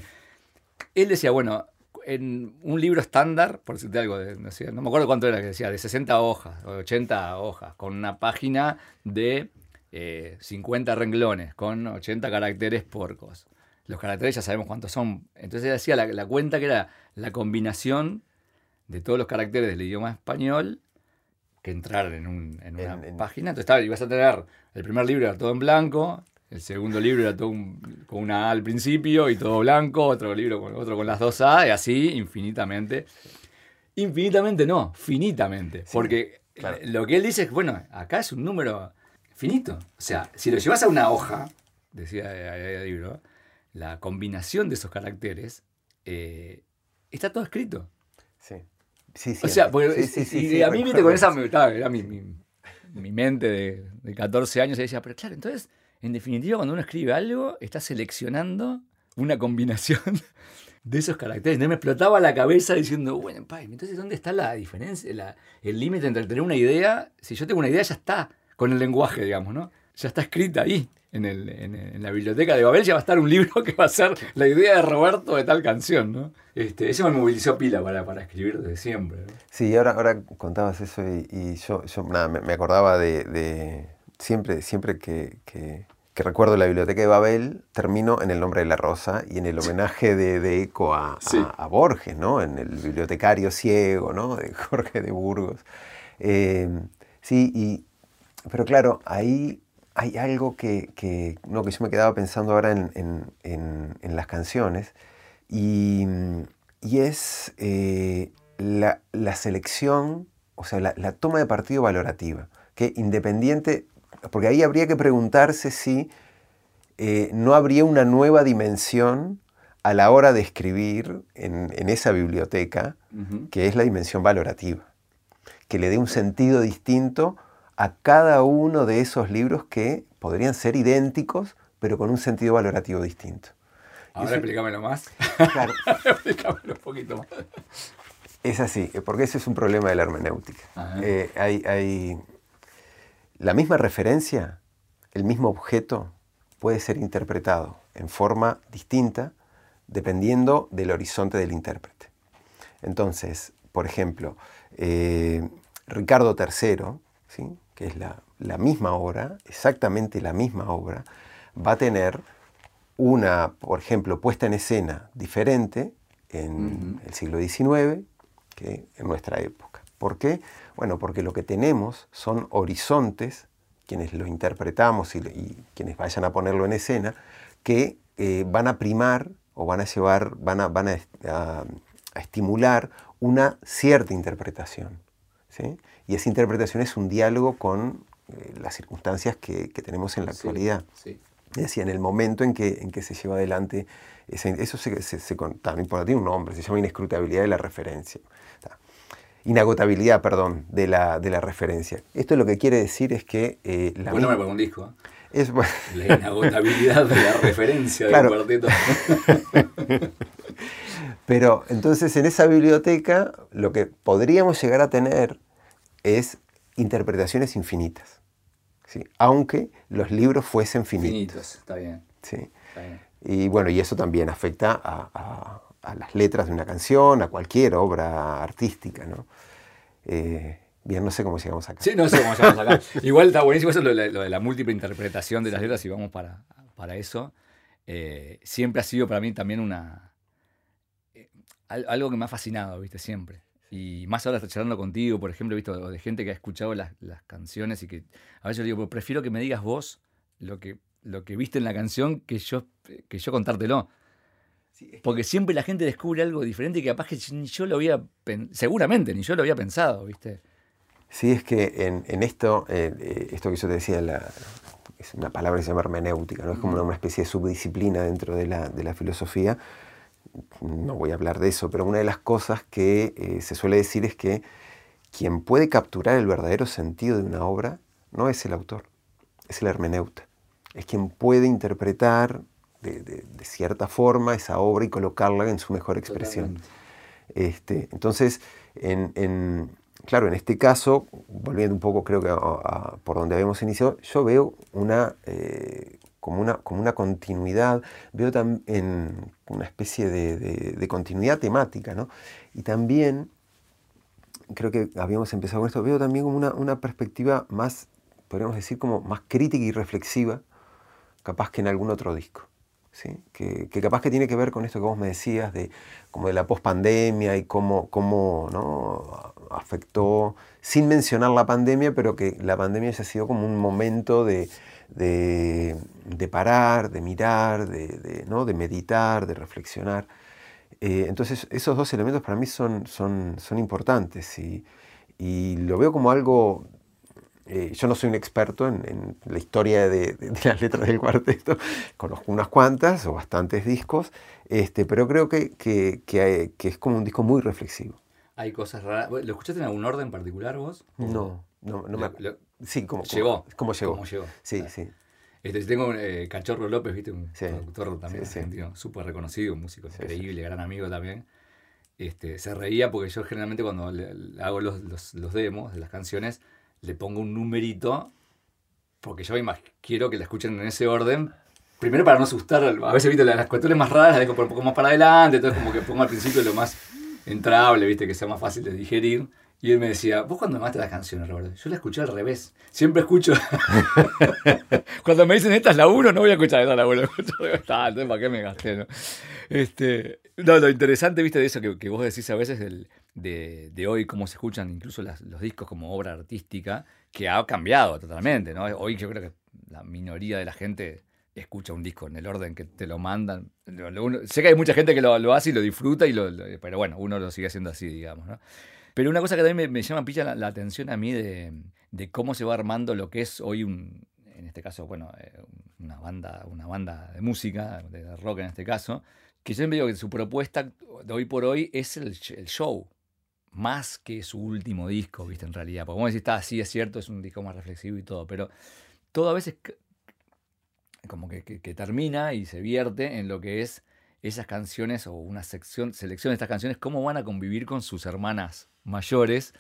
Él decía, bueno, en un libro estándar, por decirte algo, de, no, sé, no me acuerdo cuánto era que decía, de 60 hojas, o 80 hojas, con una página de eh, 50 renglones, con 80 caracteres por cosa. Los caracteres ya sabemos cuántos son. Entonces él hacía la, la cuenta que era la combinación de todos los caracteres del idioma español que entrar en, un- en una En- en- página. Entonces estaba, ibas a tener, el primer libro era todo en blanco, el segundo libro era todo un- con una A al principio y todo blanco, otro libro con otro con las dos A, y así infinitamente. Infinitamente no, finitamente. porque claro. lo que él dice es, bueno, acá es un número finito. O sea, si lo llevas a una hoja, decía eh, el libro, la combinación de esos caracteres, eh, está todo escrito. Sí. Sí, O siempre. sea, porque Sí, sí, y- sí, y sí, a mí, viste, con esa, estaba- era mi, mi- mi mente de, de 14 años, y decía, pero claro, entonces, en definitiva, cuando uno escribe algo, está seleccionando una combinación (laughs) de esos caracteres. Entonces me explotaba la cabeza diciendo, bueno, pa, entonces, ¿dónde está la diferencia, la- el límite entre tener una idea? Si yo tengo una idea, ya está, con el lenguaje, digamos, ¿no? Ya está escrita ahí. En, el- en- en la biblioteca de Babel ya va a estar un libro (laughs) que va a ser la idea de Roberto de tal canción, ¿no? Este, eso me movilizó pila para, para escribir desde siempre. ¿no? Sí, ahora, ahora contabas eso y, y yo, yo nada, me, me acordaba de, de- siempre, siempre que, que- que recuerdo la biblioteca de Babel, termino en el nombre de la rosa y en el homenaje de, de eco a, a Borges, ¿no? En el bibliotecario ciego, ¿no? De Jorge de Burgos. Eh, sí, y, pero claro, ahí hay algo que, que, no, que yo me quedaba pensando ahora en, en- en- en las canciones y, y es eh, la, la selección, o sea, la, la toma de partido valorativa, que independiente, porque ahí habría que preguntarse si eh, no habría una nueva dimensión a la hora de escribir en, en esa biblioteca, que es la dimensión valorativa, que le dé un sentido distinto a cada uno de esos libros que podrían ser idénticos, pero con un sentido valorativo distinto. Ahora Eso- explícamelo más. Claro, (laughs) explícamelo un poquito más. es así, eh, porque ese es un problema de la hermenéutica. Eh, hay, hay- la misma referencia, el mismo objeto puede ser interpretado en forma distinta dependiendo del horizonte del intérprete. Entonces, por ejemplo, eh, Ricardo III, ¿sí? Que es la, la misma obra, exactamente la misma obra, va a tener una, por ejemplo, puesta en escena diferente en el siglo XIX que en nuestra época. ¿Por qué? Bueno, porque lo que tenemos son horizontes, quienes lo interpretamos y, y quienes vayan a ponerlo en escena, que eh, van a primar o van a llevar, van a, van a, a- a estimular una cierta interpretación. ¿sí? Y esa interpretación es un diálogo con eh, las circunstancias que, que tenemos en la actualidad. Sí. Es decir, en el momento en que, en que se lleva adelante, eso se, se, se también por- tiene un nombre, se llama inescrutabilidad de la referencia. Ta. Inagotabilidad, perdón, de la, de la referencia. Esto lo que quiere decir es que eh, la Buen nombre mi- para un disco. ¿eh? es, bueno, La inagotabilidad de la referencia Claro. del cuarteto. (laughs) Pero entonces en esa biblioteca lo que podríamos llegar a tener es interpretaciones infinitas, ¿sí? aunque los libros fuesen finitos. Finitos, está bien. ¿sí? Está bien. Y bueno, y eso también afecta a, a- a las letras de una canción, a cualquier obra artística, ¿no? Eh, bien, no sé cómo llegamos acá. Sí, no sé cómo llegamos acá. (laughs) Igual está buenísimo eso, lo, de la múltiple interpretación de las letras, y vamos para, para eso. Eh, siempre ha sido para mí también una... Eh, algo que me ha fascinado, ¿viste? Siempre. Y más ahora está charlando contigo, por ejemplo, visto de gente que ha escuchado las, las, canciones y que a veces yo digo, prefiero que me digas vos lo que, lo que viste en la canción que yo, que yo contártelo. Porque siempre la gente descubre algo diferente y que capaz que ni yo lo había, seguramente ni yo lo había pensado, ¿viste? Sí, es que en, esto, eh, eh, esto que yo te decía, la, es una palabra que se llama hermenéutica, ¿no? es como una, especie de subdisciplina dentro de la, de la, filosofía. No voy a hablar de eso, pero una de las cosas que eh, se suele decir es que quien puede capturar el verdadero sentido de una obra no es el autor, es el hermeneuta. Es quien puede interpretar de, cierta forma esa obra y colocarla en su mejor expresión. Este, entonces, en, claro, en este caso, volviendo un poco creo que por donde habíamos iniciado, yo veo una, eh, como, una, como una continuidad, veo también una especie de, continuidad temática, ¿no? Y también, creo que habíamos empezado con esto, veo también como una, una perspectiva más, podríamos decir, como más crítica y reflexiva, capaz que en algún otro disco que, capaz que tiene que ver con esto que vos me decías, de, como de la pospandemia y cómo, cómo ¿no? afectó, sin mencionar la pandemia, pero que la pandemia haya sido como un momento de, de, parar, de mirar, de, ¿no? de meditar, de reflexionar. Eh, entonces esos dos elementos para mí son, son, son importantes y, y lo veo como algo eh, yo no soy un experto en, la historia de, las letras del cuarteto, (laughs) conozco unas cuantas o bastantes discos, este, pero creo que, que, que, es como un disco muy reflexivo. Hay cosas raras. ¿Lo escuchaste en algún orden particular vos? No, no, no me Sí, como llegó. ¿Cómo llegó? ¿Cómo llegó? Sí, sí. Este, tengo eh, Cachorro López, ¿viste? Un productor también argentino, súper reconocido, un músico increíble, gran amigo también. Este, se reía porque yo generalmente cuando hago los, los, los demos de las canciones, le pongo un numerito, porque yo quiero que la escuchen en ese orden. Primero para no asustar, a veces ¿viste? las cuestiones más raras las dejo un poco más para adelante, entonces como que pongo al principio lo más entrable, ¿viste? que sea más fácil de digerir. Y él me decía, vos cuando me las canciones, Roberto, yo la escuché al revés. Siempre escucho. (laughs) cuando me dicen esta es la 1, no voy a escuchar esta la 1. Ah, ¿para qué me gasté? No? Este, no, lo interesante, viste, de eso que, vos decís a veces, del, de, de, hoy, cómo se escuchan incluso los discos como obra artística, que ha cambiado totalmente. ¿no? Hoy yo creo que la minoría de la gente escucha un disco en el orden que te lo mandan. sé que hay mucha gente que lo, hace y lo disfruta, y pero bueno, uno lo sigue haciendo así, digamos. ¿no? Pero una cosa que también me, llama pilla la, atención a mí de, de, cómo se va armando lo que es hoy un, en este caso, bueno, eh, una banda, una banda de música, de rock en este caso, que yo me digo que su propuesta de hoy por hoy es el show más que su último disco, ¿viste? En realidad. Porque como decís, está así, es cierto, es un disco más reflexivo y todo, pero todo a veces como que, termina y se vierte en lo que es esas canciones o una sección, selección de estas canciones, cómo van a convivir con sus hermanas mayores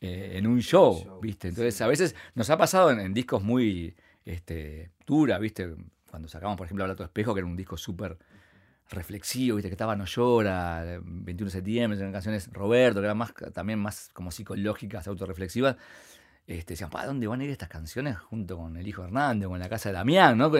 eh, en un show, ¿viste? Entonces, a veces nos ha pasado en, discos muy este, duras, ¿viste? Cuando sacamos, por ejemplo, Habla tu espejo, que era un disco súper reflexivo, ¿viste? que estaba No llora, 21 de septiembre, eran canciones Roberto, que eran más, también más como psicológicas, autorreflexivas. Este, decían, ¿para dónde van a ir estas canciones junto con el hijo Hernández, con la casa de Damián? ¿no?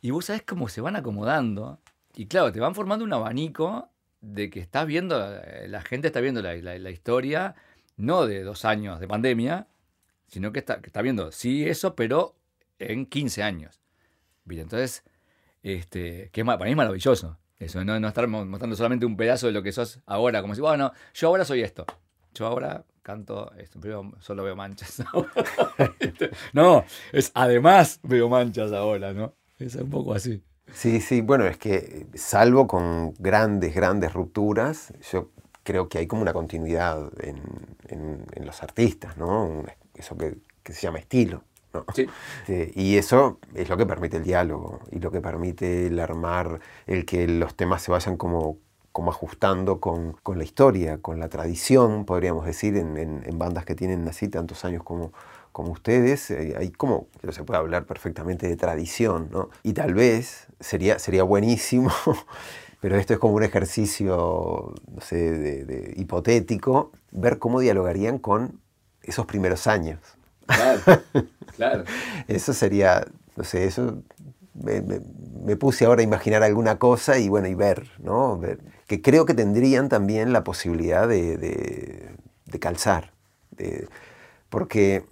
Y vos sabés cómo se van acomodando. Y claro, te van formando un abanico de que estás viendo, eh, la gente está viendo la, historia, no de dos años de pandemia, sino que está, que está viendo, sí, eso, pero en 15 años. Entonces, este, que para mí es maravilloso. Eso, no, no estar mostrando solamente un pedazo de lo que sos ahora, como si, bueno, yo ahora soy esto. Yo ahora canto esto, pero solo veo manchas (laughs) no, es además veo manchas ahora, ¿no? Es un poco así. Sí, sí, bueno, es que salvo con grandes, grandes rupturas, yo creo que hay como una continuidad en, en, los artistas, ¿no? Eso que, que se llama estilo. (laughs) Este, y eso es lo que permite el diálogo y lo que permite el armar, el que los temas se vayan como, como ajustando con, con la historia, con la tradición, podríamos decir, en, en, bandas que tienen así tantos años como, como ustedes, eh, hay como, pero se puede hablar perfectamente de tradición, ¿no? Y tal vez sería, sería buenísimo (laughs) pero esto es como un ejercicio, no sé, de, hipotético, ver cómo dialogarían con esos primeros años. Claro, claro. (laughs) eso sería, no sé, eso me, puse ahora a imaginar alguna cosa y bueno, y ver, ¿no? Ver, que creo que tendrían también la posibilidad de, de, calzar. porque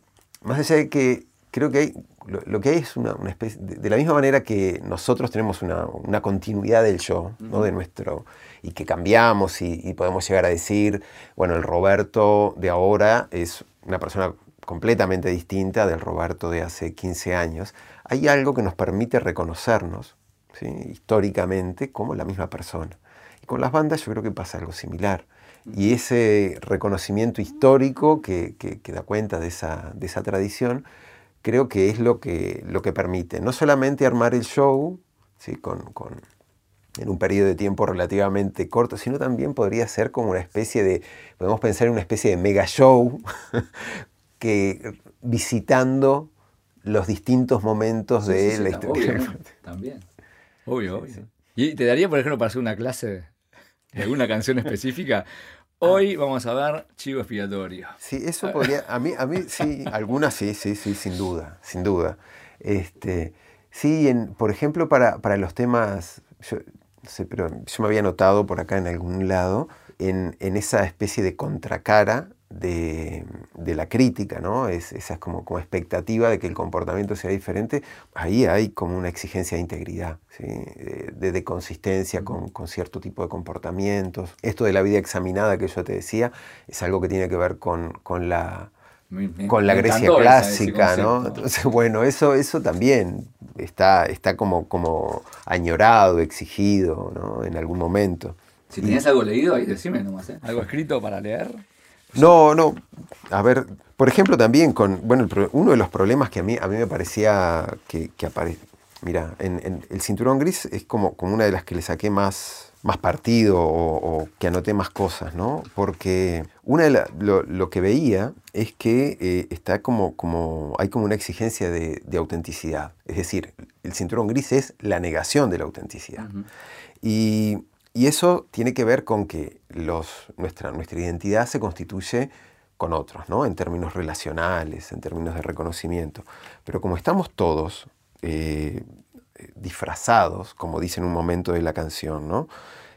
más allá de que creo que hay, lo, que hay es una, especie, de, la misma manera que nosotros tenemos una, una continuidad del yo, ¿no? de nuestro, y que cambiamos y, y, podemos llegar a decir, bueno, el Roberto de ahora es una persona completamente distinta del Roberto de hace 15 años, hay algo que nos permite reconocernos históricamente como la misma persona. Y con las bandas yo creo que pasa algo similar. Y ese reconocimiento histórico que, da cuenta de esa, de esa, tradición, creo que es lo que, lo que permite no solamente armar el show ¿sí? con, con, en un periodo de tiempo relativamente corto, sino también podría ser como una especie de, podemos pensar en una especie de mega show (laughs) que visitando los distintos momentos de la historia. También. Obvio, obvio. ¿Y te daría, por ejemplo, para hacer una clase de alguna canción específica? Hoy vamos a ver Chivo Expiatorio. Sí, eso podría, a mí, a mí sí, algunas sí, sí, sí, sin duda, sin duda. Este, sí, en, por ejemplo, para, para los temas, yo, sé, pero yo me había notado por acá en algún lado, en, en esa especie de contracara de, la crítica, ¿no? Es, esa es como, como expectativa de que el comportamiento sea diferente, ahí hay como una exigencia de integridad, de, consistencia con, cierto tipo de comportamientos. Esto de la vida examinada que yo te decía es algo que tiene que ver con, la, con la Grecia clásica, ¿no? Entonces, bueno, eso, eso también está, está como, como añorado, exigido, ¿no? En algún momento. Si tenías algo leído, ahí decime nomás, ¿eh? ¿Algo escrito para leer? No, no. A ver, por ejemplo, también con. Bueno, uno de los problemas que a mí, a mí me parecía que, que aparece. Mira, en, el cinturón gris es como, como una de las que le saqué más, más partido o, que anoté más cosas, ¿no? Porque una de lo, que veía es que eh, está como, como, hay como una exigencia de, autenticidad. Es decir, el cinturón gris es la negación de la autenticidad. Y y eso tiene que ver con que nuestra, identidad se constituye con otros, ¿no? en términos relacionales, en términos de reconocimiento. Pero como estamos todos eh, disfrazados, como dice en un momento de la canción, ¿no?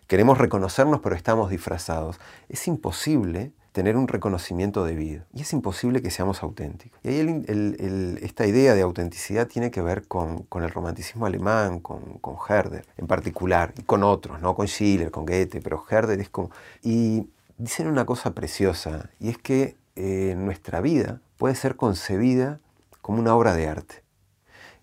queremos reconocernos pero estamos disfrazados, es imposible tener un reconocimiento debido. Y es imposible que seamos auténticos. Y ahí esta idea de autenticidad tiene que ver con, el romanticismo alemán, con, Herder en particular, y con otros, ¿no? con Schiller, con Goethe, pero Herder es como... Y dicen una cosa preciosa, y es que eh, nuestra vida puede ser concebida como una obra de arte.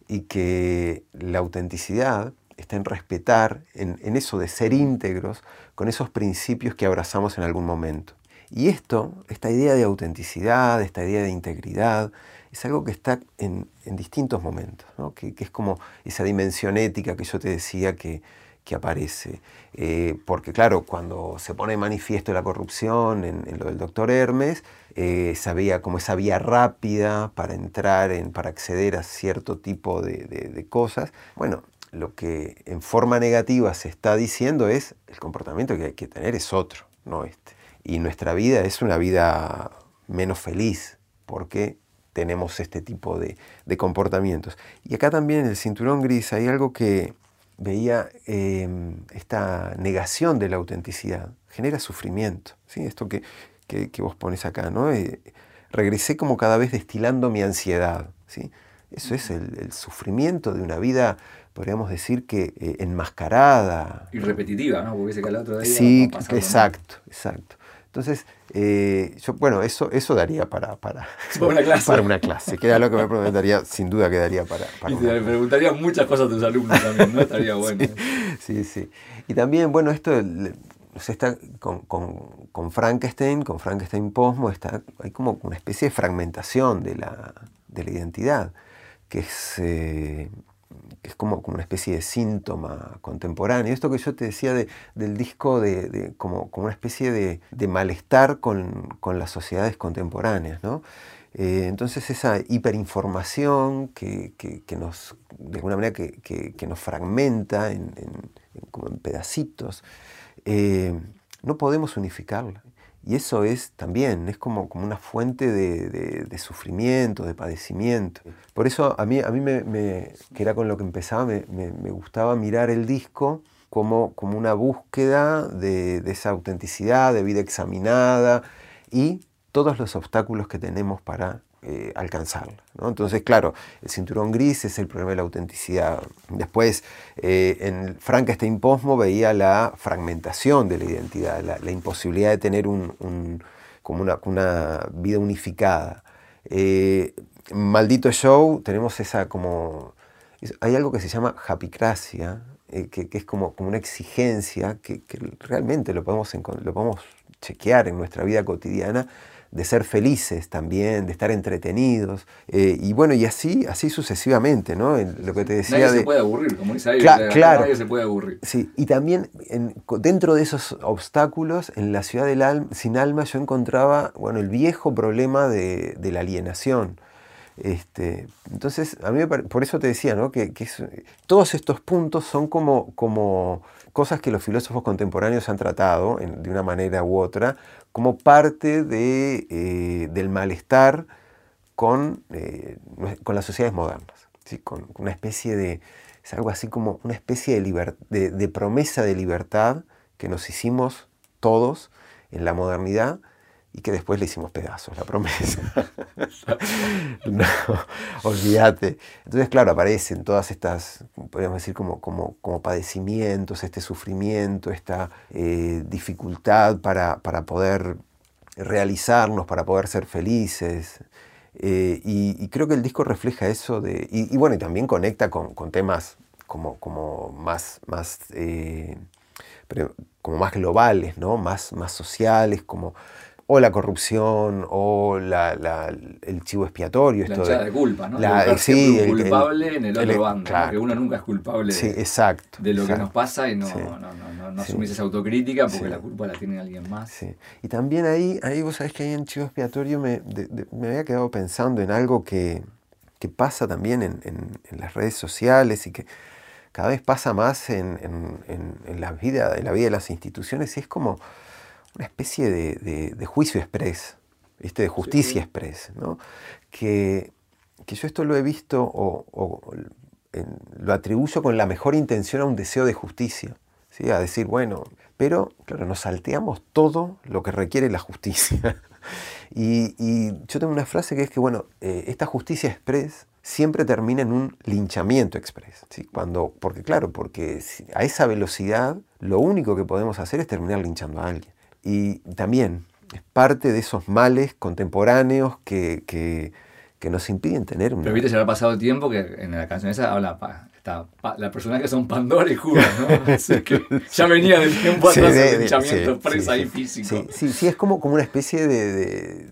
Y que la autenticidad está en respetar, en, en eso de ser íntegros con esos principios que abrazamos en algún momento. Y esto, esta idea de autenticidad, esta idea de integridad, es algo que está en, distintos momentos, que, es como esa dimensión ética que yo te decía que, aparece. Eh, porque claro, cuando se pone manifiesto la corrupción en, lo del doctor Hermes, eh, sabía como esa vía rápida para entrar, en, para acceder a cierto tipo de, de cosas. Bueno, lo que en forma negativa se está diciendo es el comportamiento que hay que tener es otro, no este y nuestra vida es una vida menos feliz porque tenemos este tipo de, comportamientos. Y acá también en el cinturón gris hay algo que veía, em, esta negación de la autenticidad, genera sufrimiento. ¿sí? Esto que, vos pones acá, ¿no? Eh, regresé como cada vez destilando mi ansiedad. ¿sí? Eso es el, sufrimiento de una vida, podríamos decir que eh, enmascarada. Y repetitiva, ¿no? Porque ese que otro día Sí, exacto, exacto. Entonces, eh, yo, bueno, eso, eso daría para, para, (laughs) una (laughs) clase. para una clase, que era lo que me preguntaría, sin duda quedaría para, para Y te preguntaría muchas cosas a tus alumnos también, ¿no? Estaría (laughs) bueno. sí, sí, Y también, bueno, esto se está con, con, con, Frankenstein, con Frankenstein Posmo, está, hay como una especie de fragmentación de la, de la identidad, que es... Eh, es como, como, una especie de síntoma contemporáneo. Esto que yo te decía del disco de, como, como, una especie de, malestar con, con, las sociedades contemporáneas. ¿no? Eh, entonces esa hiperinformación que, que, nos, de alguna manera, que, nos fragmenta en, como en pedacitos, eh, no podemos unificarla. Y eso es también, es como, como una fuente de, sufrimiento, de padecimiento. Por eso a mí, a mí me, que era con lo que empezaba, me, gustaba mirar el disco como, como una búsqueda de, de, esa autenticidad, de vida examinada y todos los obstáculos que tenemos para eh, alcanzarla. Entonces, claro, el cinturón gris es el problema de la autenticidad. Después, eh, en Frankenstein Posmo veía la fragmentación de la identidad, la, imposibilidad de tener un, como una, vida unificada. Eh, Maldito Show, tenemos esa como... Hay algo que se llama japicracia, que, es como, como una exigencia que, realmente lo podemos, lo podemos chequear en nuestra vida cotidiana, de ser felices también, de estar entretenidos, eh, y bueno, y así, así sucesivamente, ¿no? lo que te decía nadie se puede aburrir, como dice ahí, claro, nadie se puede aburrir. Sí, y también dentro de esos obstáculos, en la ciudad del alma, sin alma, yo encontraba, bueno, el viejo problema de, la alienación. Este, entonces, a mí por eso te decía, ¿no? Que, todos estos puntos son como, como cosas que los filósofos contemporáneos han tratado de una manera u otra como parte de, eh, del malestar con, eh, con, las sociedades modernas, ¿sí? con una especie de, es algo así como una especie de, de promesa de libertad que nos hicimos todos en la modernidad y que después le hicimos pedazos, la promesa. (laughs) no, olvídate. Entonces, claro, aparecen todas estas, podríamos decir, como, como, como padecimientos, este sufrimiento, esta eh, dificultad para, para, poder realizarnos, para poder ser felices. Eh, y, creo que el disco refleja eso de, y, bueno, y también conecta con, temas como, como más, más eh, como más globales, ¿no? más, más sociales, como o la corrupción o el chivo expiatorio. La esto de, de, culpa, ¿no? La, sí, el, culpable en el otro bando, porque uno nunca es culpable sí, exacto, de lo que nos pasa y no, no, no, no, asumís esa autocrítica porque la culpa la tiene alguien más. Y también ahí, ahí vos sabés que ahí en chivo expiatorio me, me había quedado pensando en algo que, que pasa también en, en, las redes sociales y que cada vez pasa más en, en, la vida, en la vida de las instituciones y es como una especie de, juicio express, de justicia express, ¿no? que, yo esto lo he visto o, lo atribuyo con la mejor intención a un deseo de justicia, ¿sí? a decir, bueno, pero claro, nos salteamos todo lo que requiere la justicia. (laughs) y, yo tengo una frase que es que, bueno, eh, esta justicia express siempre termina en un linchamiento express. ¿sí? Cuando, porque claro, porque a esa velocidad lo único que podemos hacer es terminar linchando a alguien y también es parte de esos males contemporáneos que, que, nos impiden tener un... Pero viste, se ha pasado el tiempo que en la canción esa habla... Pa, está, la persona que son Pandora y Judas, ¿no? (laughs) que ya venía del tiempo atrás de, linchamiento presa y físico. Sí, sí, es como, como una especie de,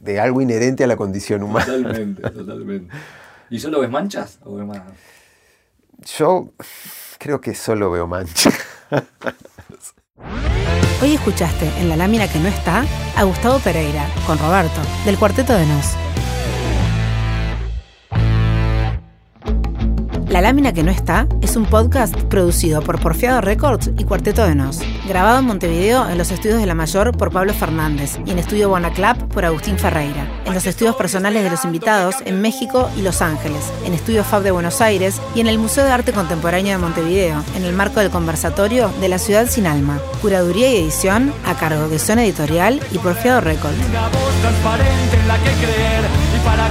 de, algo inherente a la condición humana. Totalmente, totalmente. ¿Y solo ves manchas o ves más? Yo creo que solo veo manchas. (laughs) Hoy escuchaste en la lámina que no está a Gustavo Pereira con Roberto, del Cuarteto de Nos. La lámina que no está es un podcast producido por Porfiado Records y Cuarteto de Nos, grabado en Montevideo en los estudios de La Mayor por Pablo Fernández y en Estudio Bonaclap por Agustín Ferreira, en los estudios personales de los invitados en México y Los Ángeles, en Estudio Fab de Buenos Aires y en el Museo de Arte Contemporáneo de Montevideo, en el marco del conversatorio de la Ciudad Sin Alma. Curaduría y edición a cargo de Zona Editorial y Porfiado Records. Voz transparente en la que creer y para